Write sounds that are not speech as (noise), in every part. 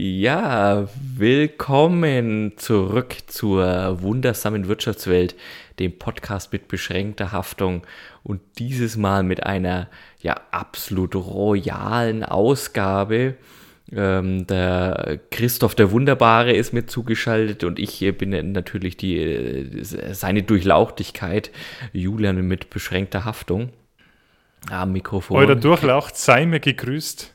Ja, willkommen zurück zur wundersamen Wirtschaftswelt, dem Podcast mit beschränkter Haftung und dieses Mal mit einer ja absolut royalen Ausgabe. Ähm, der Christoph der Wunderbare ist mir zugeschaltet und ich bin natürlich die, äh, seine Durchlauchtigkeit, Julian mit beschränkter Haftung am Mikrofon. Euer Durchlaucht sei mir gegrüßt.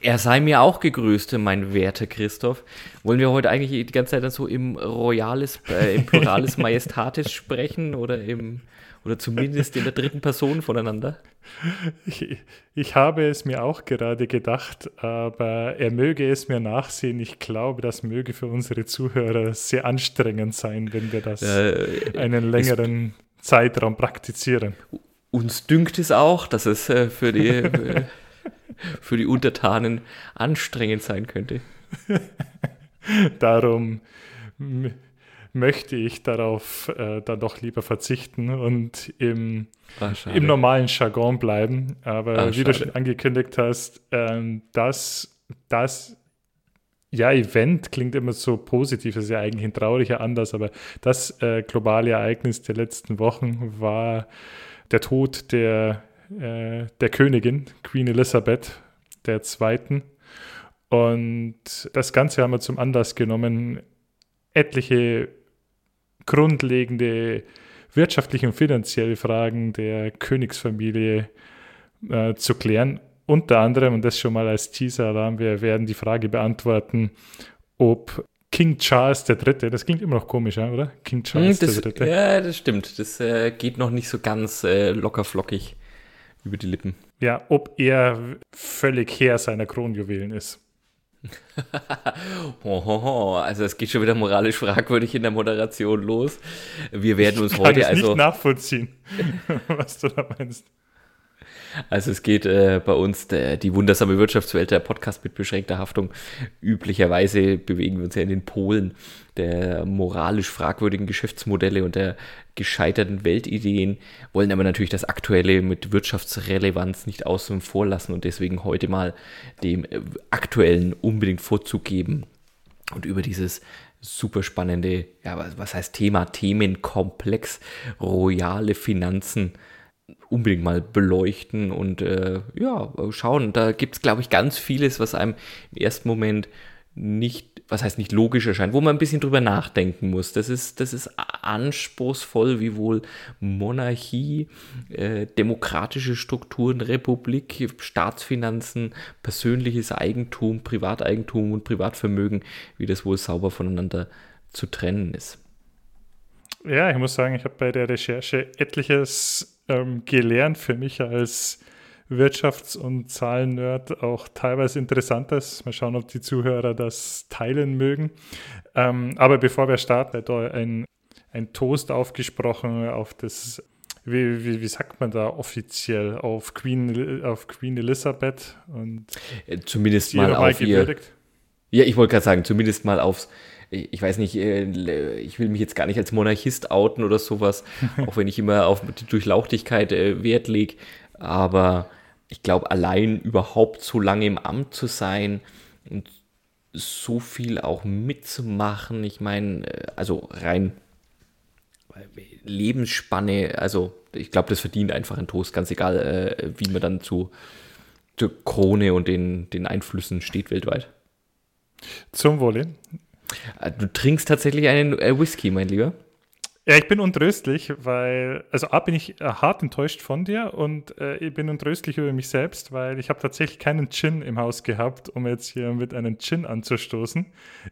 Er sei mir auch gegrüßt, mein werter Christoph. Wollen wir heute eigentlich die ganze Zeit so im Royales, äh, im Pluralis (laughs) Majestatis sprechen oder im oder zumindest in der dritten Person voneinander? Ich, ich habe es mir auch gerade gedacht, aber er möge es mir nachsehen. Ich glaube, das möge für unsere Zuhörer sehr anstrengend sein, wenn wir das äh, einen längeren Zeitraum praktizieren. Uns dünkt es auch, dass es äh, für die (laughs) für die Untertanen anstrengend sein könnte. (laughs) Darum möchte ich darauf äh, dann doch lieber verzichten und im, Ach, im normalen Jargon bleiben. Aber Ach, wie du schon angekündigt hast, ähm, das, das ja, Event klingt immer so positiv, das ist ja eigentlich ein trauriger Anlass, aber das äh, globale Ereignis der letzten Wochen war der Tod der äh, der Königin, Queen Elizabeth II. Und das Ganze haben wir zum Anlass genommen, etliche grundlegende wirtschaftliche und finanzielle Fragen der Königsfamilie äh, zu klären. Unter anderem, und das schon mal als Teaser-Alarm, wir werden die Frage beantworten, ob King Charles III., das klingt immer noch komisch, oder? King Charles hm, das, III. Ja, das stimmt. Das äh, geht noch nicht so ganz äh, locker flockig über die Lippen. Ja, ob er völlig Herr seiner Kronjuwelen ist. (laughs) also es geht schon wieder moralisch fragwürdig in der Moderation los. Wir werden uns ich heute kann also nicht nachvollziehen, (laughs) was du da meinst. Also es geht äh, bei uns der, die wundersame Wirtschaftswelt, der Podcast mit beschränkter Haftung. Üblicherweise bewegen wir uns ja in den Polen der moralisch fragwürdigen Geschäftsmodelle und der gescheiterten Weltideen, wollen aber natürlich das Aktuelle mit Wirtschaftsrelevanz nicht außen vor lassen und deswegen heute mal dem äh, Aktuellen unbedingt Vorzug geben und über dieses super spannende, ja, was heißt Thema, Themenkomplex, royale Finanzen unbedingt mal beleuchten und äh, ja, schauen. Da gibt es, glaube ich, ganz vieles, was einem im ersten Moment nicht, was heißt nicht logisch erscheint, wo man ein bisschen drüber nachdenken muss. Das ist, das ist anspruchsvoll, wie wohl Monarchie, äh, demokratische Strukturen, Republik, Staatsfinanzen, persönliches Eigentum, Privateigentum und Privatvermögen, wie das wohl sauber voneinander zu trennen ist. Ja, ich muss sagen, ich habe bei der Recherche etliches ähm, gelernt für mich als Wirtschafts- und Zahlen-Nerd auch teilweise interessantes. Mal schauen, ob die Zuhörer das teilen mögen. Ähm, aber bevor wir starten, hat ein, ein Toast aufgesprochen auf das, wie, wie, wie, sagt man da offiziell, auf Queen, auf Queen Elizabeth. Und äh, zumindest mal auf ihr, Ja, ich wollte gerade sagen, zumindest mal aufs ich weiß nicht, äh, ich will mich jetzt gar nicht als Monarchist outen oder sowas, (laughs) auch wenn ich immer auf die Durchlauchtigkeit äh, Wert lege. Aber ich glaube, allein überhaupt so lange im Amt zu sein und so viel auch mitzumachen, ich meine, äh, also rein Lebensspanne, also ich glaube, das verdient einfach ein Toast, ganz egal, wie man dann zu zur Krone und den, den Einflüssen steht weltweit. Zum Wohle. Äh, du trinkst tatsächlich einen äh, Whisky, mein Lieber. Ja, ich bin untröstlich, weil, also A, bin ich äh, hart enttäuscht von dir und äh, ich bin untröstlich über mich selbst, weil ich habe tatsächlich keinen Gin im Haus gehabt, um jetzt hier mit einem Gin anzustoßen.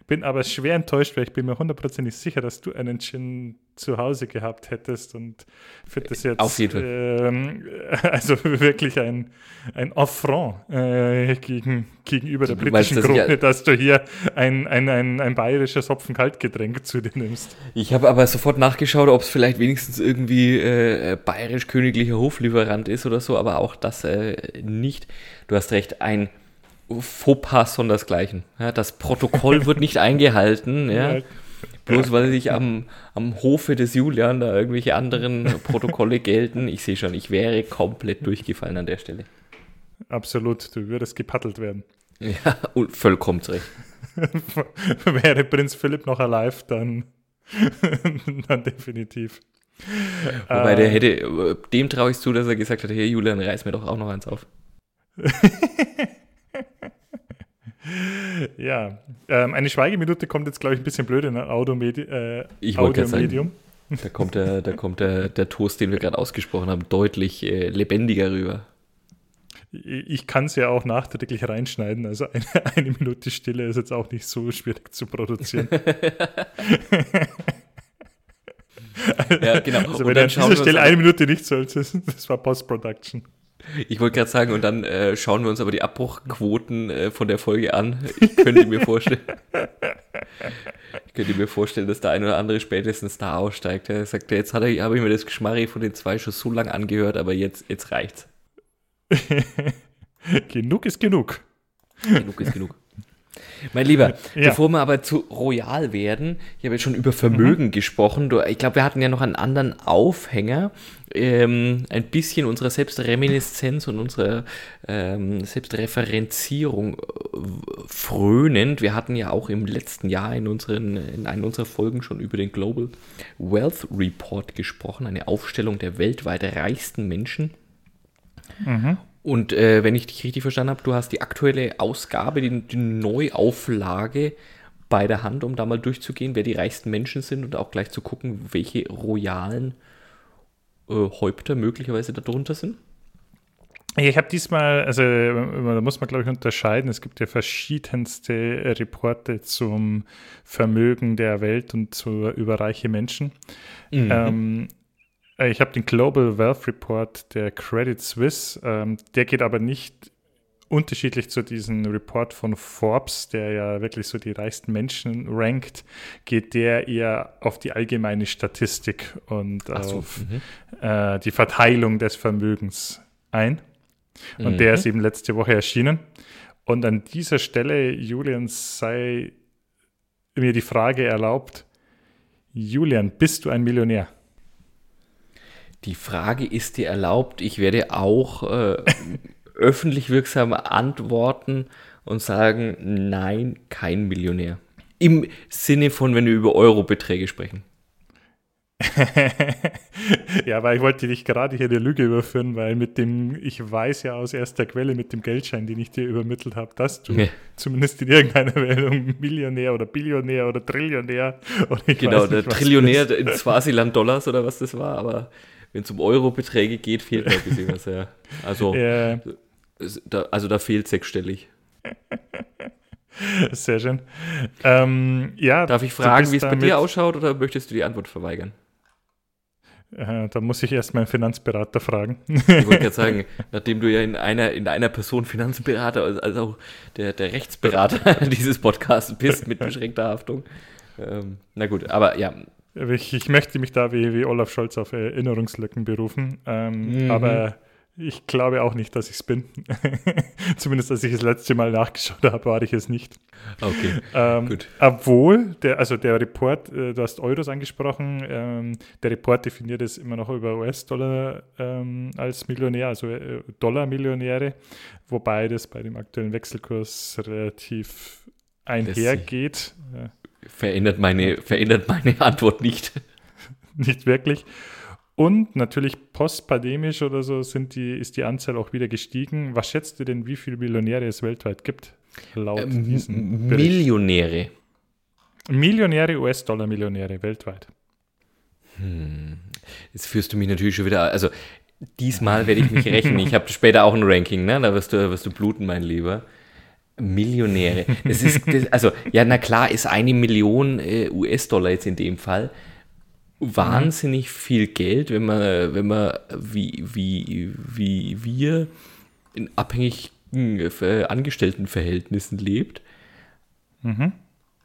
Bin aber schwer enttäuscht, weil ich bin mir hundertprozentig sicher, dass du einen Gin zu Hause gehabt hättest und finde das jetzt Auf jeden Fall. Ähm, (laughs) also wirklich ein, ein Affront äh, gegen, gegenüber der britischen meinst, Krone, dass, dass, du hier ein, ein, ein, ein bayerisches Hopfen-Kaltgetränk zu dir nimmst. Ich habe aber sofort nachgeschaut, ob es vielleicht wenigstens irgendwie äh, bayerisch-königlicher Hoflieferant ist oder so, aber auch das äh, nicht. Du hast recht, ein Fauxpas sondersgleichen. Ja, das Protokoll (laughs) wird nicht eingehalten. Ja. Bloß weil sich am, am Hofe des Julian da irgendwelche anderen (laughs) Protokolle gelten. Ich sehe schon, ich wäre komplett durchgefallen an der Stelle. Absolut, du würdest gepaddelt werden. Ja, vollkommen recht. (laughs) wäre Prinz Philipp noch alive, dann, (laughs) dann definitiv. Wobei der ähm. hätte, dem traue ich zu, dass er gesagt hat, hey Julian, reiß mir doch auch noch eins auf. ja, ähm, eine Schweigeminute kommt jetzt, glaube ich, ein bisschen blöd in ein Audiomedi äh, ich Audiomedium. Sagen, da kommt, der, da kommt der, der Toast, den wir gerade ausgesprochen haben, deutlich äh, lebendiger rüber. Ich kann es ja auch nachträglich reinschneiden, also eine, (laughs) eine Minute Stille ist jetzt auch nicht so schwierig zu produzieren. (laughs) ja, genau. Also wenn an dieser Stelle eine Minute nicht solltest, das war Post-Production. Ich wollte gerade sagen, und dann äh, schauen wir uns aber die Abbruchquoten äh, von der Folge an. Ich könnte mir vorstellen, (laughs) ich könnte mir vorstellen, dass der ein oder andere spätestens da aussteigt. Er sagt, jetzt habe ich mir das Geschmarri von den zwei schon so lange angehört, aber jetzt, jetzt reicht's. (laughs) genug ist genug. Genug ist genug. Mein Lieber, (laughs) ja. bevor wir aber zu royal werden, ich habe jetzt schon über Vermögen mhm. gesprochen. Ich glaube, wir hatten ja noch einen anderen Aufhänger. Ähm, ein bisschen unserer Selbstreminiszenz und unserer ähm, Selbstreferenzierung äh, frönend. Wir hatten ja auch im letzten Jahr in, unseren, in einer unserer Folgen schon über den Global Wealth Report gesprochen, eine Aufstellung der weltweit reichsten Menschen. Mhm. Und äh, wenn ich dich richtig verstanden habe, du hast die aktuelle Ausgabe, die, die, Neuauflage bei der Hand, um da mal durchzugehen, wer die reichsten Menschen sind und auch gleich zu gucken, welche royalen äh, Häupter möglicherweise darunter sind. Ich habe diesmal, also da muss man glaube ich unterscheiden, es gibt ja verschiedenste Reporte zum Vermögen der Welt und zu überreiche Menschen. Mhm. Ähm, äh, ich habe den Global Wealth Report der Credit Suisse. Ähm, der geht aber nicht unterschiedlich zu diesem Report von Forbes, der ja wirklich so die reichsten Menschen rankt, geht der eher auf die allgemeine Statistik und so, auf mhm. äh, die Verteilung des Vermögens ein. Und mhm. der ist eben letzte Woche erschienen. Und an dieser Stelle, Julian, sei mir die Frage erlaubt, Julian, bist du ein Millionär? Die Frage ist dir erlaubt. Ich werde auch äh, (laughs) öffentlich wirksam antworten und sagen, nein, kein Millionär. Im Sinne von, wenn wir über Eurobeträge sprechen. (laughs) ja, weil ich wollte dich gerade hier der Lüge überführen, weil mit dem, ich weiß ja aus erster Quelle mit dem Geldschein, den ich dir übermittelt habe, dass du ja. zumindest in irgendeiner Währung Millionär oder Billionär oder Trillionär oder Genau, der Trillionär in Swasiland Dollars oder was das war, aber wenn es um Eurobeträge geht, fehlt da ein bisschen was, ja. Also, (laughs) ja. Da, also da fehlt sechsstellig. (laughs) Sehr schön. Ähm, ja, Darf ich fragen, wie es bei dir ausschaut oder möchtest du die Antwort verweigern? Äh, da muss ich erst meinen Finanzberater fragen. Ich wollte gerade sagen, (laughs) nachdem du ja in einer, in einer Person Finanzberater, also, also der, der Rechtsberater dieses Podcasts bist mit beschränkter Haftung. Ähm, na gut, aber ja, ich, ich, möchte mich da wie, wie Olaf Scholz auf Erinnerungslücken berufen, ähm, mhm. aber ich glaube auch nicht, dass (laughs) ich es bin. Zumindest als ich das letzte Mal nachgeschaut habe, war ich es nicht. Okay, ähm, gut. Obwohl, der, also der Report, äh, du hast Euros angesprochen, ähm, der Report definiert es immer noch über US-Dollar ähm, als Millionär, also äh, Dollar-Millionäre, wobei das bei dem aktuellen Wechselkurs relativ einhergeht. Äh, verändert meine, verändert meine Antwort nicht. (laughs) Nicht wirklich. Und natürlich postpandemisch oder so sind die, ist die Anzahl auch wieder gestiegen. Was schätzt du denn, wie viele Millionäre es weltweit gibt? Laut ähm, diesen Millionäre. Millionäre, US-Dollar-Millionäre weltweit. Hm. Jetzt führst du mich natürlich schon wieder. Also diesmal werde ich mich rächen. Ich habe später auch ein Ranking, ne? Da wirst du, wirst du bluten, mein Lieber. Millionäre. Das ist, das, also, ja, na klar, ist eine Million äh, US-Dollar jetzt in dem Fall wahnsinnig mhm. viel Geld, wenn man, wenn man wie, wie, wie wir in abhängigen äh, Angestelltenverhältnissen lebt. Mhm.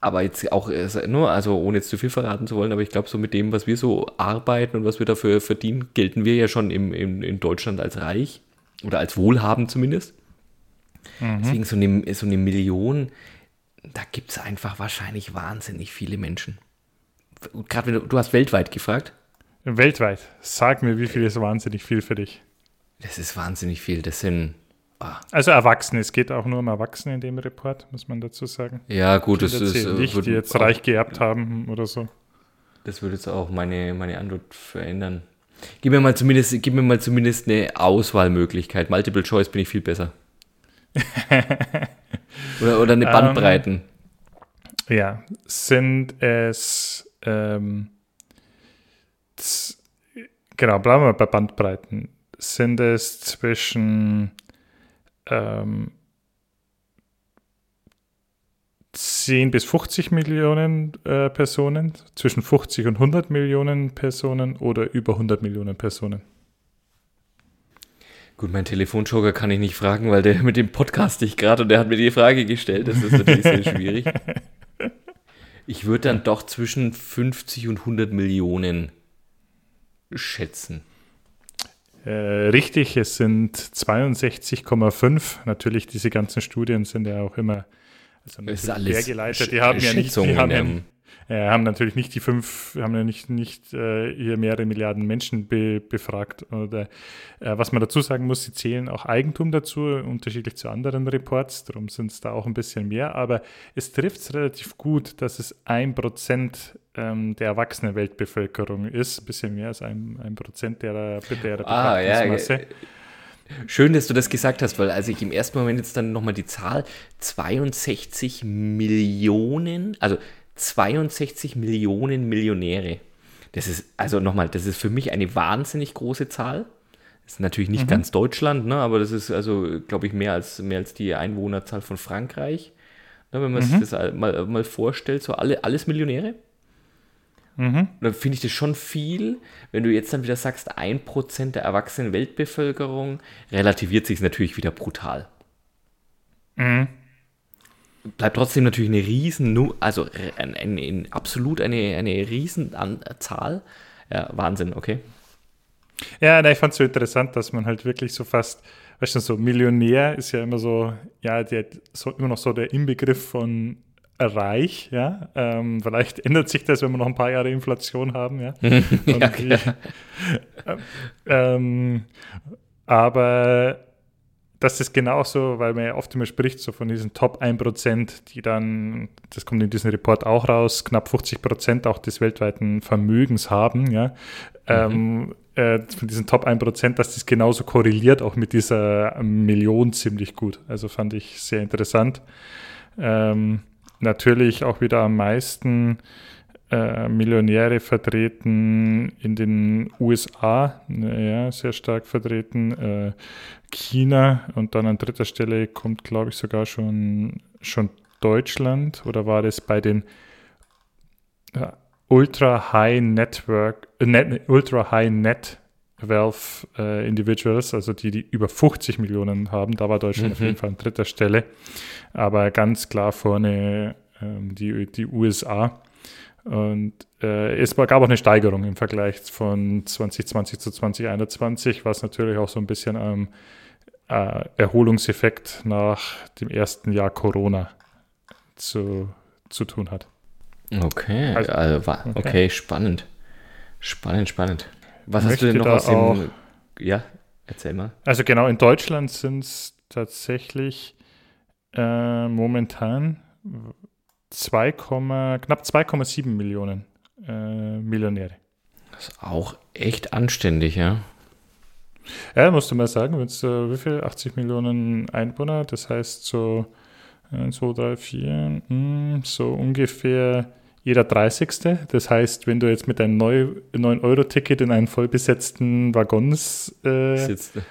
Aber jetzt auch nur, also ohne jetzt zu viel verraten zu wollen, aber ich glaube, so mit dem, was wir so arbeiten und was wir dafür verdienen, gelten wir ja schon im, im, in Deutschland als reich oder als wohlhabend zumindest. Mhm. Deswegen so eine, so eine Million, da gibt es einfach wahrscheinlich wahnsinnig viele Menschen. Gerade wenn du, du hast weltweit gefragt. Weltweit. Sag mir, wie viel ist wahnsinnig viel für dich? Das ist wahnsinnig viel. Das sind Ah. Also Erwachsene, es geht auch nur um Erwachsene in dem Report, muss man dazu sagen. Ja, gut, das ist. Äh, nicht, die jetzt reich geerbt haben oder so. Das würde jetzt auch meine, meine Antwort verändern. Gib mir mal zumindest, gib mir mal zumindest eine Auswahlmöglichkeit. Multiple Choice bin ich viel besser. (laughs) oder, oder eine Bandbreiten. Um, ähm, ja, sind es ähm, genau, bleiben wir bei Bandbreiten. Sind es zwischen ähm, 10 bis 50 Millionen äh, Personen, zwischen 50 und 100 Millionen Personen oder über 100 Millionen Personen? Gut, mein Telefonjoker kann ich nicht fragen, weil der mit dem Podcast ich gerade und der hat mir die Frage gestellt. Das ist natürlich sehr (laughs) schwierig. Ich würde dann doch zwischen 50 und 100 Millionen schätzen. Äh, richtig, es sind 62,5. Natürlich, diese ganzen Studien sind ja auch immer also ist alles geleitet. Die haben ja nicht, die haben, ja, äh, haben natürlich nicht die fünf, haben ja nicht, nicht äh, hier mehrere Milliarden Menschen be, befragt. Oder äh, was man dazu sagen muss, sie zählen auch Eigentum dazu, unterschiedlich zu anderen Reports, darum sind es da auch ein bisschen mehr. Aber es trifft es relativ gut, dass es ein Prozent ähm, der erwachsenen Weltbevölkerung ist, ein bisschen mehr als ein, ein Prozent der, der ah, ja, Schön, dass du das gesagt hast, weil als ich im ersten Moment jetzt dann nochmal die Zahl 62 Millionen, also 62 Millionen Millionäre. Das ist, also nochmal, das ist für mich eine wahnsinnig große Zahl. Das ist natürlich nicht mhm. ganz Deutschland, ne, aber das ist also, glaube ich, mehr als, mehr als die Einwohnerzahl von Frankreich. Ne, wenn man mhm. sich das mal, mal vorstellt, so alle, alles Millionäre. Mhm. Dann finde ich das schon viel. Wenn du jetzt dann wieder sagst, ein Prozent der erwachsenen Weltbevölkerung, relativiert sich es natürlich wieder brutal. Mhm bleibt trotzdem natürlich eine riesen, also ein, ein, ein, absolut eine, eine riesen Zahl. Ja, Wahnsinn, okay. Ja, ich fand es so interessant, dass man halt wirklich so fast, weißt du, so Millionär ist ja immer so, ja, der so immer noch so der Inbegriff von reich, ja. Ähm, vielleicht ändert sich das, wenn wir noch ein paar Jahre Inflation haben, ja. (laughs) ja, die, äh, ähm, aber das ist genauso, weil man ja oft immer spricht, so von diesen Top 1%, die dann, das kommt in diesem Report auch raus, knapp 50% auch des weltweiten Vermögens haben, ja. Mhm. Ähm, äh, von diesen Top 1%, dass das genauso korreliert, auch mit dieser Million ziemlich gut. Also fand ich sehr interessant. Ähm, natürlich auch wieder am meisten äh, Millionäre vertreten in den USA, ja, sehr stark vertreten. Äh, China und dann an dritter Stelle kommt, glaube ich, sogar schon, schon Deutschland oder war das bei den äh, Ultra High Network, äh, Net, Ultra High Net Wealth äh, Individuals, also die, die über 50 Millionen haben. Da war Deutschland mhm. auf jeden Fall an dritter Stelle. Aber ganz klar vorne ähm, die, die USA. Und äh, es gab auch eine Steigerung im Vergleich von 2020 zu 2021, was natürlich auch so ein bisschen am äh, Erholungseffekt nach dem ersten Jahr Corona zu, zu tun hat. Okay, also, also okay. okay. spannend. Spannend, spannend. Was hast du denn noch aus dem. Auch, ja, erzähl mal. Also, genau, in Deutschland sind es tatsächlich äh, momentan 2, knapp 2,7 Millionen äh, Millionäre. Das ist auch echt anständig, ja. Ja, musst du mal sagen, wenn es äh, wie viel? 80 Millionen Einwohner, das heißt so 1, 2, 3, 4, mh, so ungefähr jeder 30. Das heißt, wenn du jetzt mit einem 9-Euro-Ticket in einen vollbesetzten Waggon äh,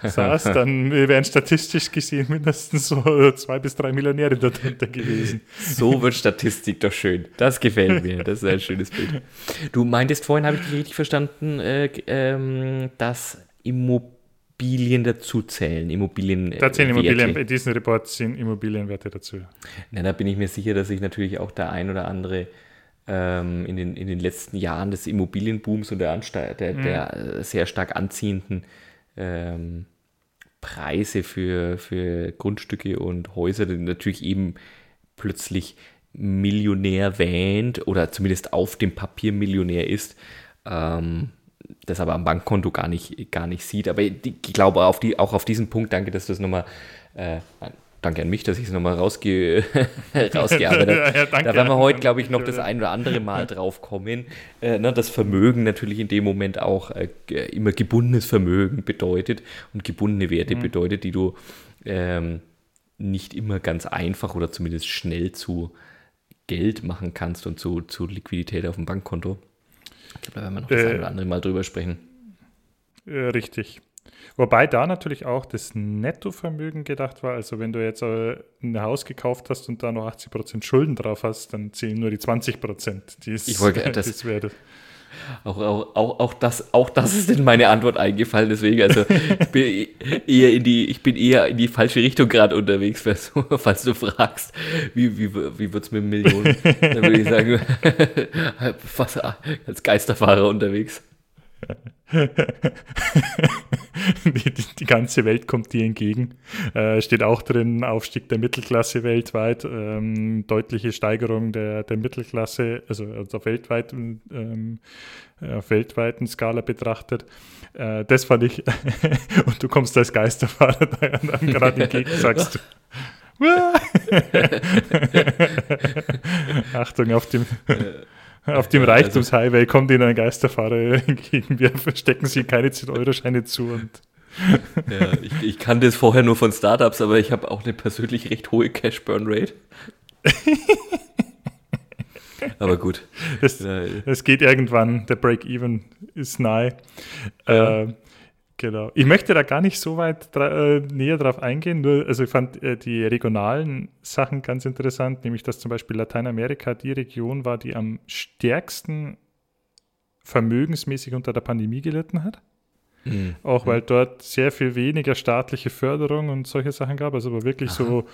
saßt, dann wären statistisch gesehen mindestens so zwei bis drei Millionäre darunter gewesen. So wird Statistik doch schön. Das gefällt mir. Das ist ein schönes Bild. Du meintest vorhin, habe ich dich richtig verstanden, äh, ähm, dass Immobilien dazu zählen. Immobilien. Da zählen Immobilien, in diesem Report sind Immobilienwerte dazu. Na, da bin ich mir sicher, dass sich natürlich auch der ein oder andere ähm, in, den, in den letzten Jahren des Immobilienbooms und der, der, mhm. der sehr stark anziehenden ähm, Preise für, für Grundstücke und Häuser, natürlich eben plötzlich Millionär wähnt oder zumindest auf dem Papier Millionär ist, ähm, das aber am Bankkonto gar nicht, gar nicht sieht. Aber ich glaube, auf die, auch auf diesen Punkt, danke, dass du das nochmal, äh, danke an mich, dass ich es nochmal rausge (laughs) rausgearbeitet habe. ja, da werden wir heute, glaube ich, noch das ein oder andere Mal drauf kommen. Äh, ne, das Vermögen natürlich in dem Moment auch äh, immer gebundenes Vermögen bedeutet und gebundene Werte mhm. bedeutet, die du ähm, nicht immer ganz einfach oder zumindest schnell zu Geld machen kannst und zu, zu Liquidität auf dem Bankkonto. Ich glaube, da werden wir noch das äh, ein oder andere Mal drüber sprechen. Äh, richtig. Wobei da natürlich auch das Nettovermögen gedacht war. Also wenn du jetzt äh, ein Haus gekauft hast und da noch 80% Schulden drauf hast, dann zählen nur die 20%. Die ist, ich wollte (laughs) das, wäre auch, auch, auch, auch, das, auch das ist in meine Antwort eingefallen, deswegen, also ich bin eher in die, ich bin eher in die falsche Richtung gerade unterwegs, falls du (laughs) fragst, wie, wie, wie wird es mit Millionen? Dann würde ich sagen, (laughs) fast als Geisterfahrer unterwegs. (laughs) (laughs) die, die, die, ganze Welt kommt dir entgegen. Äh, steht auch drin, Aufstieg der Mittelklasse weltweit, ähm, deutliche Steigerung der, der Mittelklasse, also, also auf, weltweit, ähm, auf weltweiten Skala betrachtet. Äh, das fand ich, (laughs) und du kommst als Geisterfahrer dann (laughs) gerade entgegen, sagst du. Achtung auf dem. (laughs) Auf dem also Reichtumshighway kommt Ihnen ein Geisterfahrer entgegen. Wir stecken Sie keine 10-Euro-Scheine zu. Und ja, ich, ich kannte es vorher nur von Startups, aber ich habe auch eine persönlich recht hohe Cash-Burn-Rate. (laughs) aber gut. Es das, geht irgendwann. Der Break-Even ist nahe. Ja. Äh, Genau. Ich möchte da gar nicht so weit äh, näher drauf eingehen. Nur, also ich fand äh, die regionalen Sachen ganz interessant, nämlich dass zum Beispiel Lateinamerika die Region war, die am stärksten vermögensmäßig unter der Pandemie gelitten hat. Mhm. Auch weil dort sehr viel weniger staatliche Förderung und solche Sachen gab. Also war wirklich Aha. so,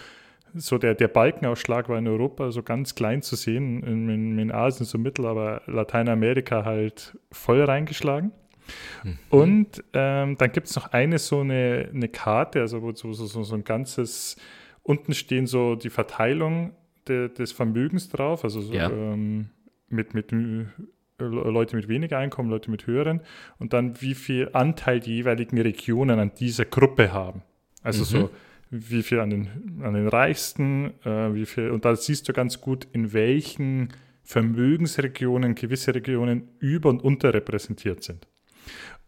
so der, der Balkenausschlag war in Europa so ganz klein zu sehen, in, in, in Asien so mittel, aber Lateinamerika halt voll reingeschlagen. Mhm. Und ähm, dann gibt es noch eine so eine, eine Karte, also wo so, so, so ein ganzes, unten stehen so die Verteilung de, des Vermögens drauf, also so, ja. ähm, mit, mit äh, Leute mit weniger Einkommen, Leute mit höheren und dann wie viel Anteil die jeweiligen Regionen an dieser Gruppe haben. Also mhm. so wie viel an den, an den Reichsten, äh, wie viel, und da siehst du ganz gut, in welchen Vermögensregionen gewisse Regionen über- und unterrepräsentiert sind.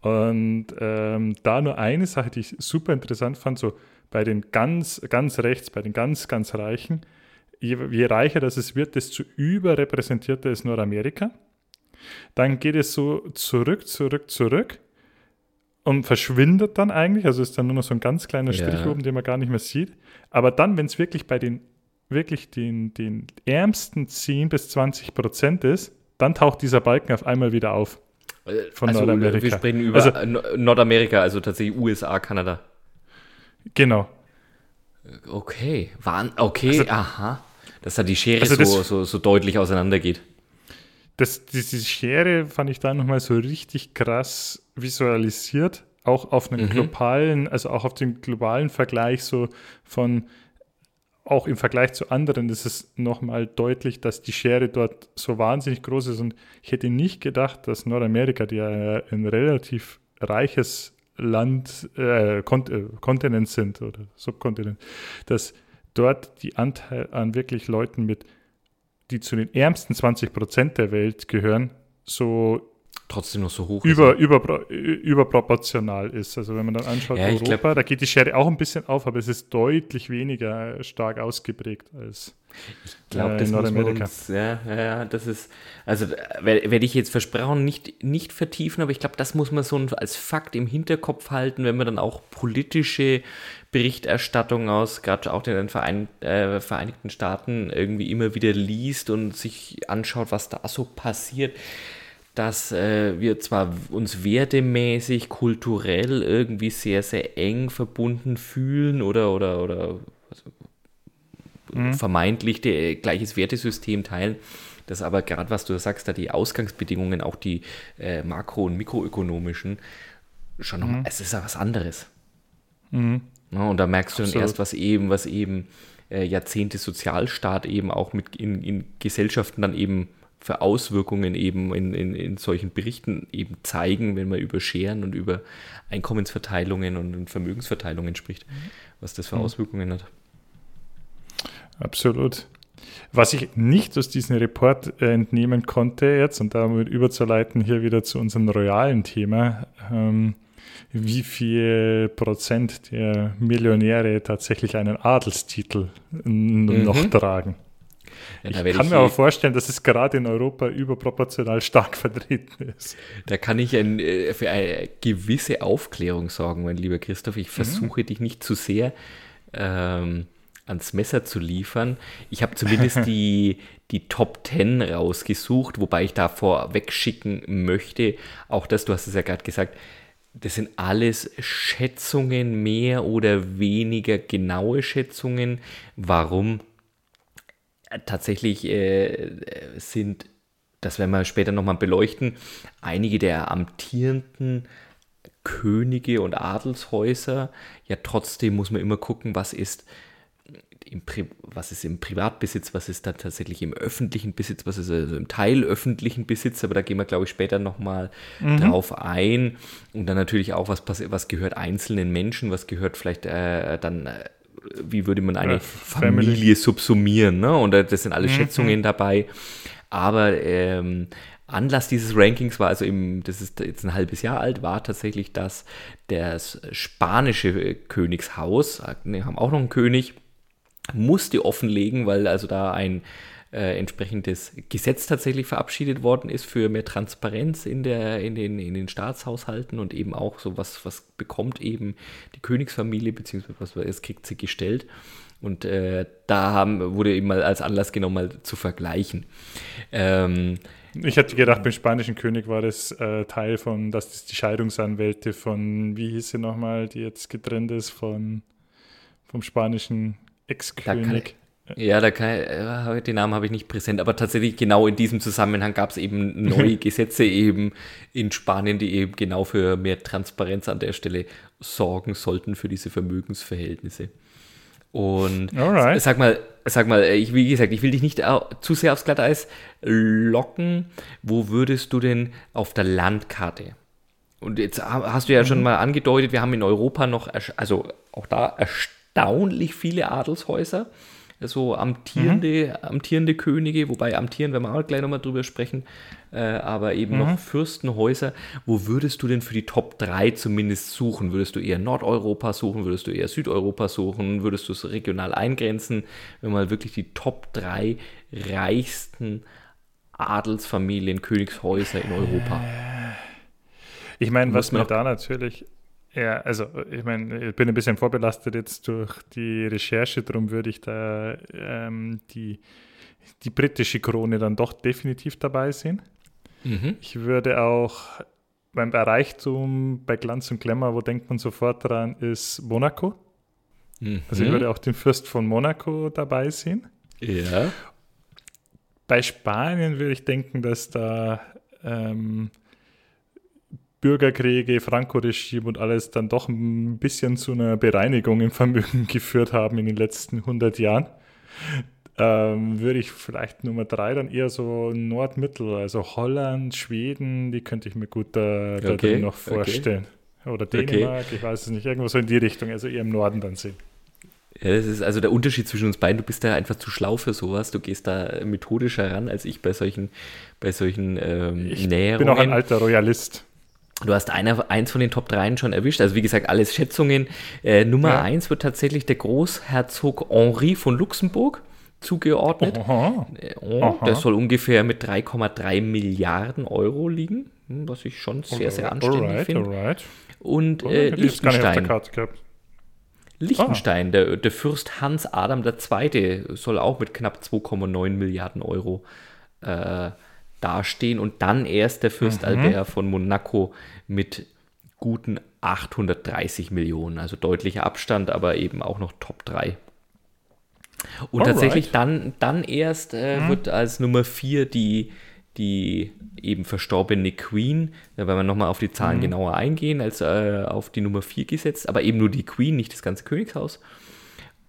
Und ähm, da nur eine Sache, die ich super interessant fand, so bei den ganz, ganz rechts, bei den ganz, ganz Reichen, je, je reicher das es wird, desto überrepräsentierter ist Nordamerika. Dann geht es so zurück, zurück, zurück und verschwindet dann eigentlich. Also ist dann nur noch so ein ganz kleiner Strich ja. oben, den man gar nicht mehr sieht. Aber dann, wenn es wirklich bei den wirklich den, den ärmsten 10 bis 20 Prozent ist, dann taucht dieser Balken auf einmal wieder auf. Von also, Nordamerika. Wir sprechen über also, Nordamerika, also tatsächlich USA, Kanada. Genau. Okay, Waren, okay, also, aha. Dass da die Schere also so, das, so, so deutlich auseinandergeht. Das, diese Schere fand ich da nochmal so richtig krass visualisiert, auch auf einem mhm. globalen, also auch auf dem globalen Vergleich so von auch im Vergleich zu anderen ist es nochmal deutlich, dass die Schere dort so wahnsinnig groß ist. Und ich hätte nicht gedacht, dass Nordamerika, die ja ein relativ reiches Land, äh, Kont äh, Kontinent sind oder Subkontinent, dass dort die Anteil an wirklich Leuten mit, die zu den ärmsten 20 Prozent der Welt gehören, so trotzdem noch so hoch über, ist. Über, überproportional ist. Also wenn man dann anschaut, ja, Europa, glaub, da geht die Schere auch ein bisschen auf, aber es ist deutlich weniger stark ausgeprägt als ich glaube, äh, das Nordamerika. Uns, ja, ja, das ist, also werde ich jetzt versprochen, nicht, nicht vertiefen, aber ich glaube, das muss man so als Fakt im Hinterkopf halten, wenn man dann auch politische Berichterstattung aus, gerade auch in den Verein, äh, Vereinigten Staaten, irgendwie immer wieder liest und sich anschaut, was da so passiert dass äh, wir zwar uns wertemäßig, kulturell irgendwie sehr, sehr eng verbunden fühlen oder, oder, oder also, mhm. vermeintlich der, äh, gleiches Wertesystem teilen, dass aber gerade, was du sagst, da die Ausgangsbedingungen, auch die äh, makro- und mikroökonomischen, schon noch, mhm. es ist ja was anderes. Mhm. Ja, und da merkst du dann erst, was eben, was eben äh, Jahrzehnte Sozialstaat eben auch mit in, in Gesellschaften dann eben für Auswirkungen eben in, in, in solchen Berichten eben zeigen, wenn man über Scheren und über Einkommensverteilungen und Vermögensverteilungen spricht, was das für mhm. Auswirkungen hat. Absolut. Was ich nicht aus diesem Report äh, entnehmen konnte jetzt, und damit überzuleiten hier wieder zu unserem royalen Thema, ähm, wie viel Prozent der Millionäre tatsächlich einen Adelstitel mhm. noch tragen. Ja, ich kann mir aber vorstellen, dass es gerade in Europa überproportional stark (laughs) vertreten ist. Da kann ich ein, äh, für eine gewisse Aufklärung sorgen, mein lieber Christoph. Ich mhm. versuche mhm. dich nicht zu sehr ähm, ans Messer zu liefern. Ich habe zumindest (laughs) die, die Top 10 rausgesucht, wobei ich da vorweg schicken möchte, auch das, du hast es ja gerade gesagt, das sind alles Schätzungen, mehr oder weniger genaue Schätzungen. Warum? Tatsächlich äh, sind, das werden wir später nochmal beleuchten, einige der amtierenden Könige und Adelshäuser, ja trotzdem muss man immer gucken, was ist im was ist im Privatbesitz, was ist da tatsächlich im öffentlichen Besitz, was ist also im teilöffentlichen Besitz, aber da gehen wir, glaube ich, später nochmal mhm. drauf ein. Und dann natürlich auch, was, was gehört einzelnen Menschen, was gehört vielleicht äh, dann, äh, wie würde man eine ja, Familie subsumieren. Ne? Und äh, das sind alle mhm. Schätzungen dabei. Aber ähm, Anlass dieses Rankings war also im, das ist jetzt ein halbes Jahr alt, war tatsächlich, dass das spanische Königshaus, äh, wir haben auch noch einen König, musste offenlegen, weil also da ein äh, entsprechendes Gesetz tatsächlich verabschiedet worden ist für mehr Transparenz in, der, in, den, in den Staatshaushalten und eben auch so was, was bekommt eben die Königsfamilie, beziehungsweise was, was kriegt sie gestellt. Und äh, da haben, wurde eben mal als Anlass genommen, mal zu vergleichen. Ähm, ich hätte gedacht, beim spanischen König war das äh, Teil von, dass das die Scheidungsanwälte von, wie hieß sie nochmal, die jetzt getrennt ist, von, vom spanischen Ex-König. Ja, da kann, äh, den Namen habe ich nicht präsent, aber tatsächlich genau in diesem Zusammenhang gab es eben neue (laughs) Gesetze eben in Spanien, die eben genau für mehr Transparenz an der Stelle sorgen sollten für diese Vermögensverhältnisse. Und Alright. sag mal, sag mal, ich, wie gesagt, ich will dich nicht zu sehr aufs Glatteis locken. Wo würdest du denn auf der Landkarte? Und jetzt hast du ja mhm. schon mal angedeutet, wir haben in Europa noch, also auch da erstaunlich viele Adelshäuser, so amtierende, mhm. amtierende Könige, wobei amtieren, wenn wir auch gleich nochmal drüber sprechen, äh, aber eben mhm. noch Fürstenhäuser. Wo würdest du denn für die Top 3 zumindest suchen? Würdest du eher Nordeuropa suchen? Würdest du eher Südeuropa suchen? Würdest du es regional eingrenzen? Wenn man wirklich die Top 3 reichsten Adelsfamilien, Königshäuser in Europa. Ich meine, was mir da natürlich ja, also ich meine, ich bin ein bisschen vorbelastet jetzt durch die Recherche, darum würde ich da ähm, die, die britische Krone dann doch definitiv dabei sehen. Mhm. Ich würde auch beim Reichtum, bei Glanz und Glamour, wo denkt man sofort dran, ist Monaco. Mhm. Also ich würde auch den Fürst von Monaco dabei sehen. Ja. Bei Spanien würde ich denken, dass da ähm, Bürgerkriege, Franco-Regime und alles dann doch ein bisschen zu einer Bereinigung im Vermögen (laughs) geführt haben in den letzten 100 Jahren, ähm, würde ich vielleicht Nummer drei dann eher so Nordmittel, also Holland, Schweden, die könnte ich mir gut da, da okay, noch vorstellen. Okay. Oder Dänemark, okay. ich weiß es nicht, irgendwo so in die Richtung, also eher im Norden dann sehen. Ja, das ist also der Unterschied zwischen uns beiden. Du bist da einfach zu schlau für sowas. Du gehst da methodischer ran als ich bei solchen, bei solchen ähm, ich Näherungen. Ich bin auch ein alter Royalist. Du hast einer, eins von den Top 3 schon erwischt. Also wie gesagt, alles Schätzungen. Äh, Nummer ja. 1 wird tatsächlich der Großherzog Henri von Luxemburg zugeordnet. Aha. Äh, Aha. Der soll ungefähr mit 3,3 Milliarden Euro liegen, hm, was ich schon sehr, sehr anständig finde. Und äh, Liechtenstein. Liechtenstein, ah. der, der Fürst Hans Adam II. soll auch mit knapp 2,9 Milliarden Euro äh, dastehen und dann erst der Fürst mhm. Albert von Monaco mit guten 830 Millionen, also deutlicher Abstand, aber eben auch noch Top 3. Und Alright. tatsächlich dann, dann erst äh, mhm. wird als Nummer 4 die, die eben verstorbene Queen, da werden wir nochmal auf die Zahlen mhm. genauer eingehen, als äh, auf die Nummer 4 gesetzt, aber eben nur die Queen, nicht das ganze Königshaus.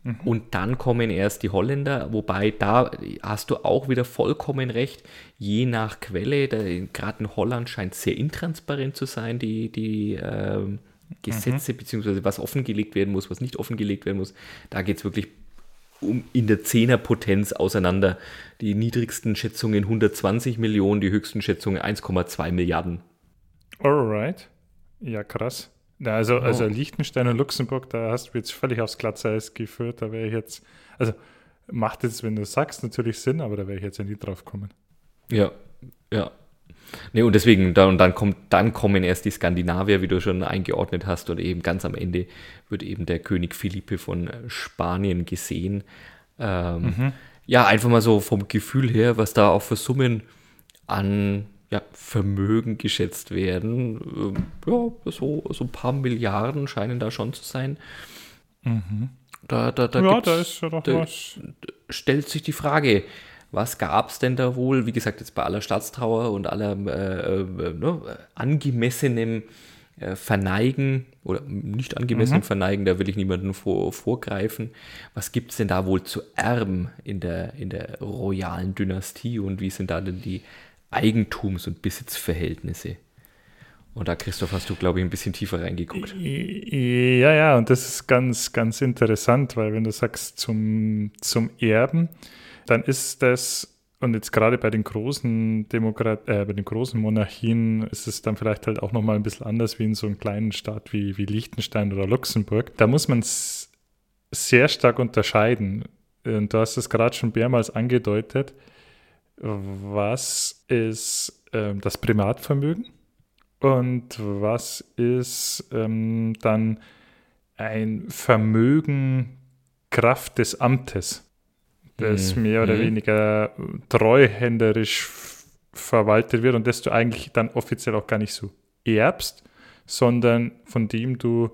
Mhm. Und dann kommen erst die Holländer, wobei da hast du auch wieder vollkommen recht, je nach Quelle, gerade in Holland scheint sehr intransparent zu sein, die, die äh, Gesetze, mhm. beziehungsweise was offengelegt werden muss, was nicht offengelegt werden muss. Da geht es wirklich um in der Zehnerpotenz auseinander. Die niedrigsten Schätzungen 120 Millionen, die höchsten Schätzungen 1,2 Milliarden. Alright. Ja, krass. Ja, also, oh. also Liechtenstein und Luxemburg, da hast du jetzt völlig aufs Glatzeis geführt. Da wäre ich jetzt, also macht jetzt, wenn du sagst, natürlich Sinn, aber da wäre ich jetzt ja nie drauf kommen. Ja, ja. Nee, und deswegen, da, und dann kommt, dann kommen erst die Skandinavier, wie du schon eingeordnet hast, und eben ganz am Ende wird eben der König Philippe von Spanien gesehen. Ähm, mhm. Ja, einfach mal so vom Gefühl her, was da auch für Summen an ja, Vermögen geschätzt werden. Ähm, ja, so, so ein paar Milliarden scheinen da schon zu sein. Mhm. Da, da, da, ja, da ist ja doch da was. Stellt sich die Frage, was gab es denn da wohl? Wie gesagt, jetzt bei aller Staatstrauer und aller äh, äh, ne, angemessenem äh, Verneigen oder nicht angemessenem mhm. Verneigen, da will ich niemanden vor, vorgreifen. Was gibt es denn da wohl zu erben in der, in der royalen Dynastie und wie sind da denn die Eigentums- und Besitzverhältnisse. Und da, Christoph, hast du, glaube ich, ein bisschen tiefer reingeguckt. Ja, ja, und das ist ganz, ganz interessant, weil wenn du sagst zum, zum Erben, dann ist das, und jetzt gerade bei den großen Demokrat äh, bei den großen Monarchien ist es dann vielleicht halt auch nochmal ein bisschen anders wie in so einem kleinen Staat wie, wie Liechtenstein oder Luxemburg. Da muss man es sehr stark unterscheiden. Und du hast es gerade schon mehrmals angedeutet was ist ähm, das Privatvermögen und was ist ähm, dann ein Vermögen Kraft des Amtes, das mhm. mehr oder mhm. weniger treuhänderisch verwaltet wird und das du eigentlich dann offiziell auch gar nicht so erbst, sondern von dem du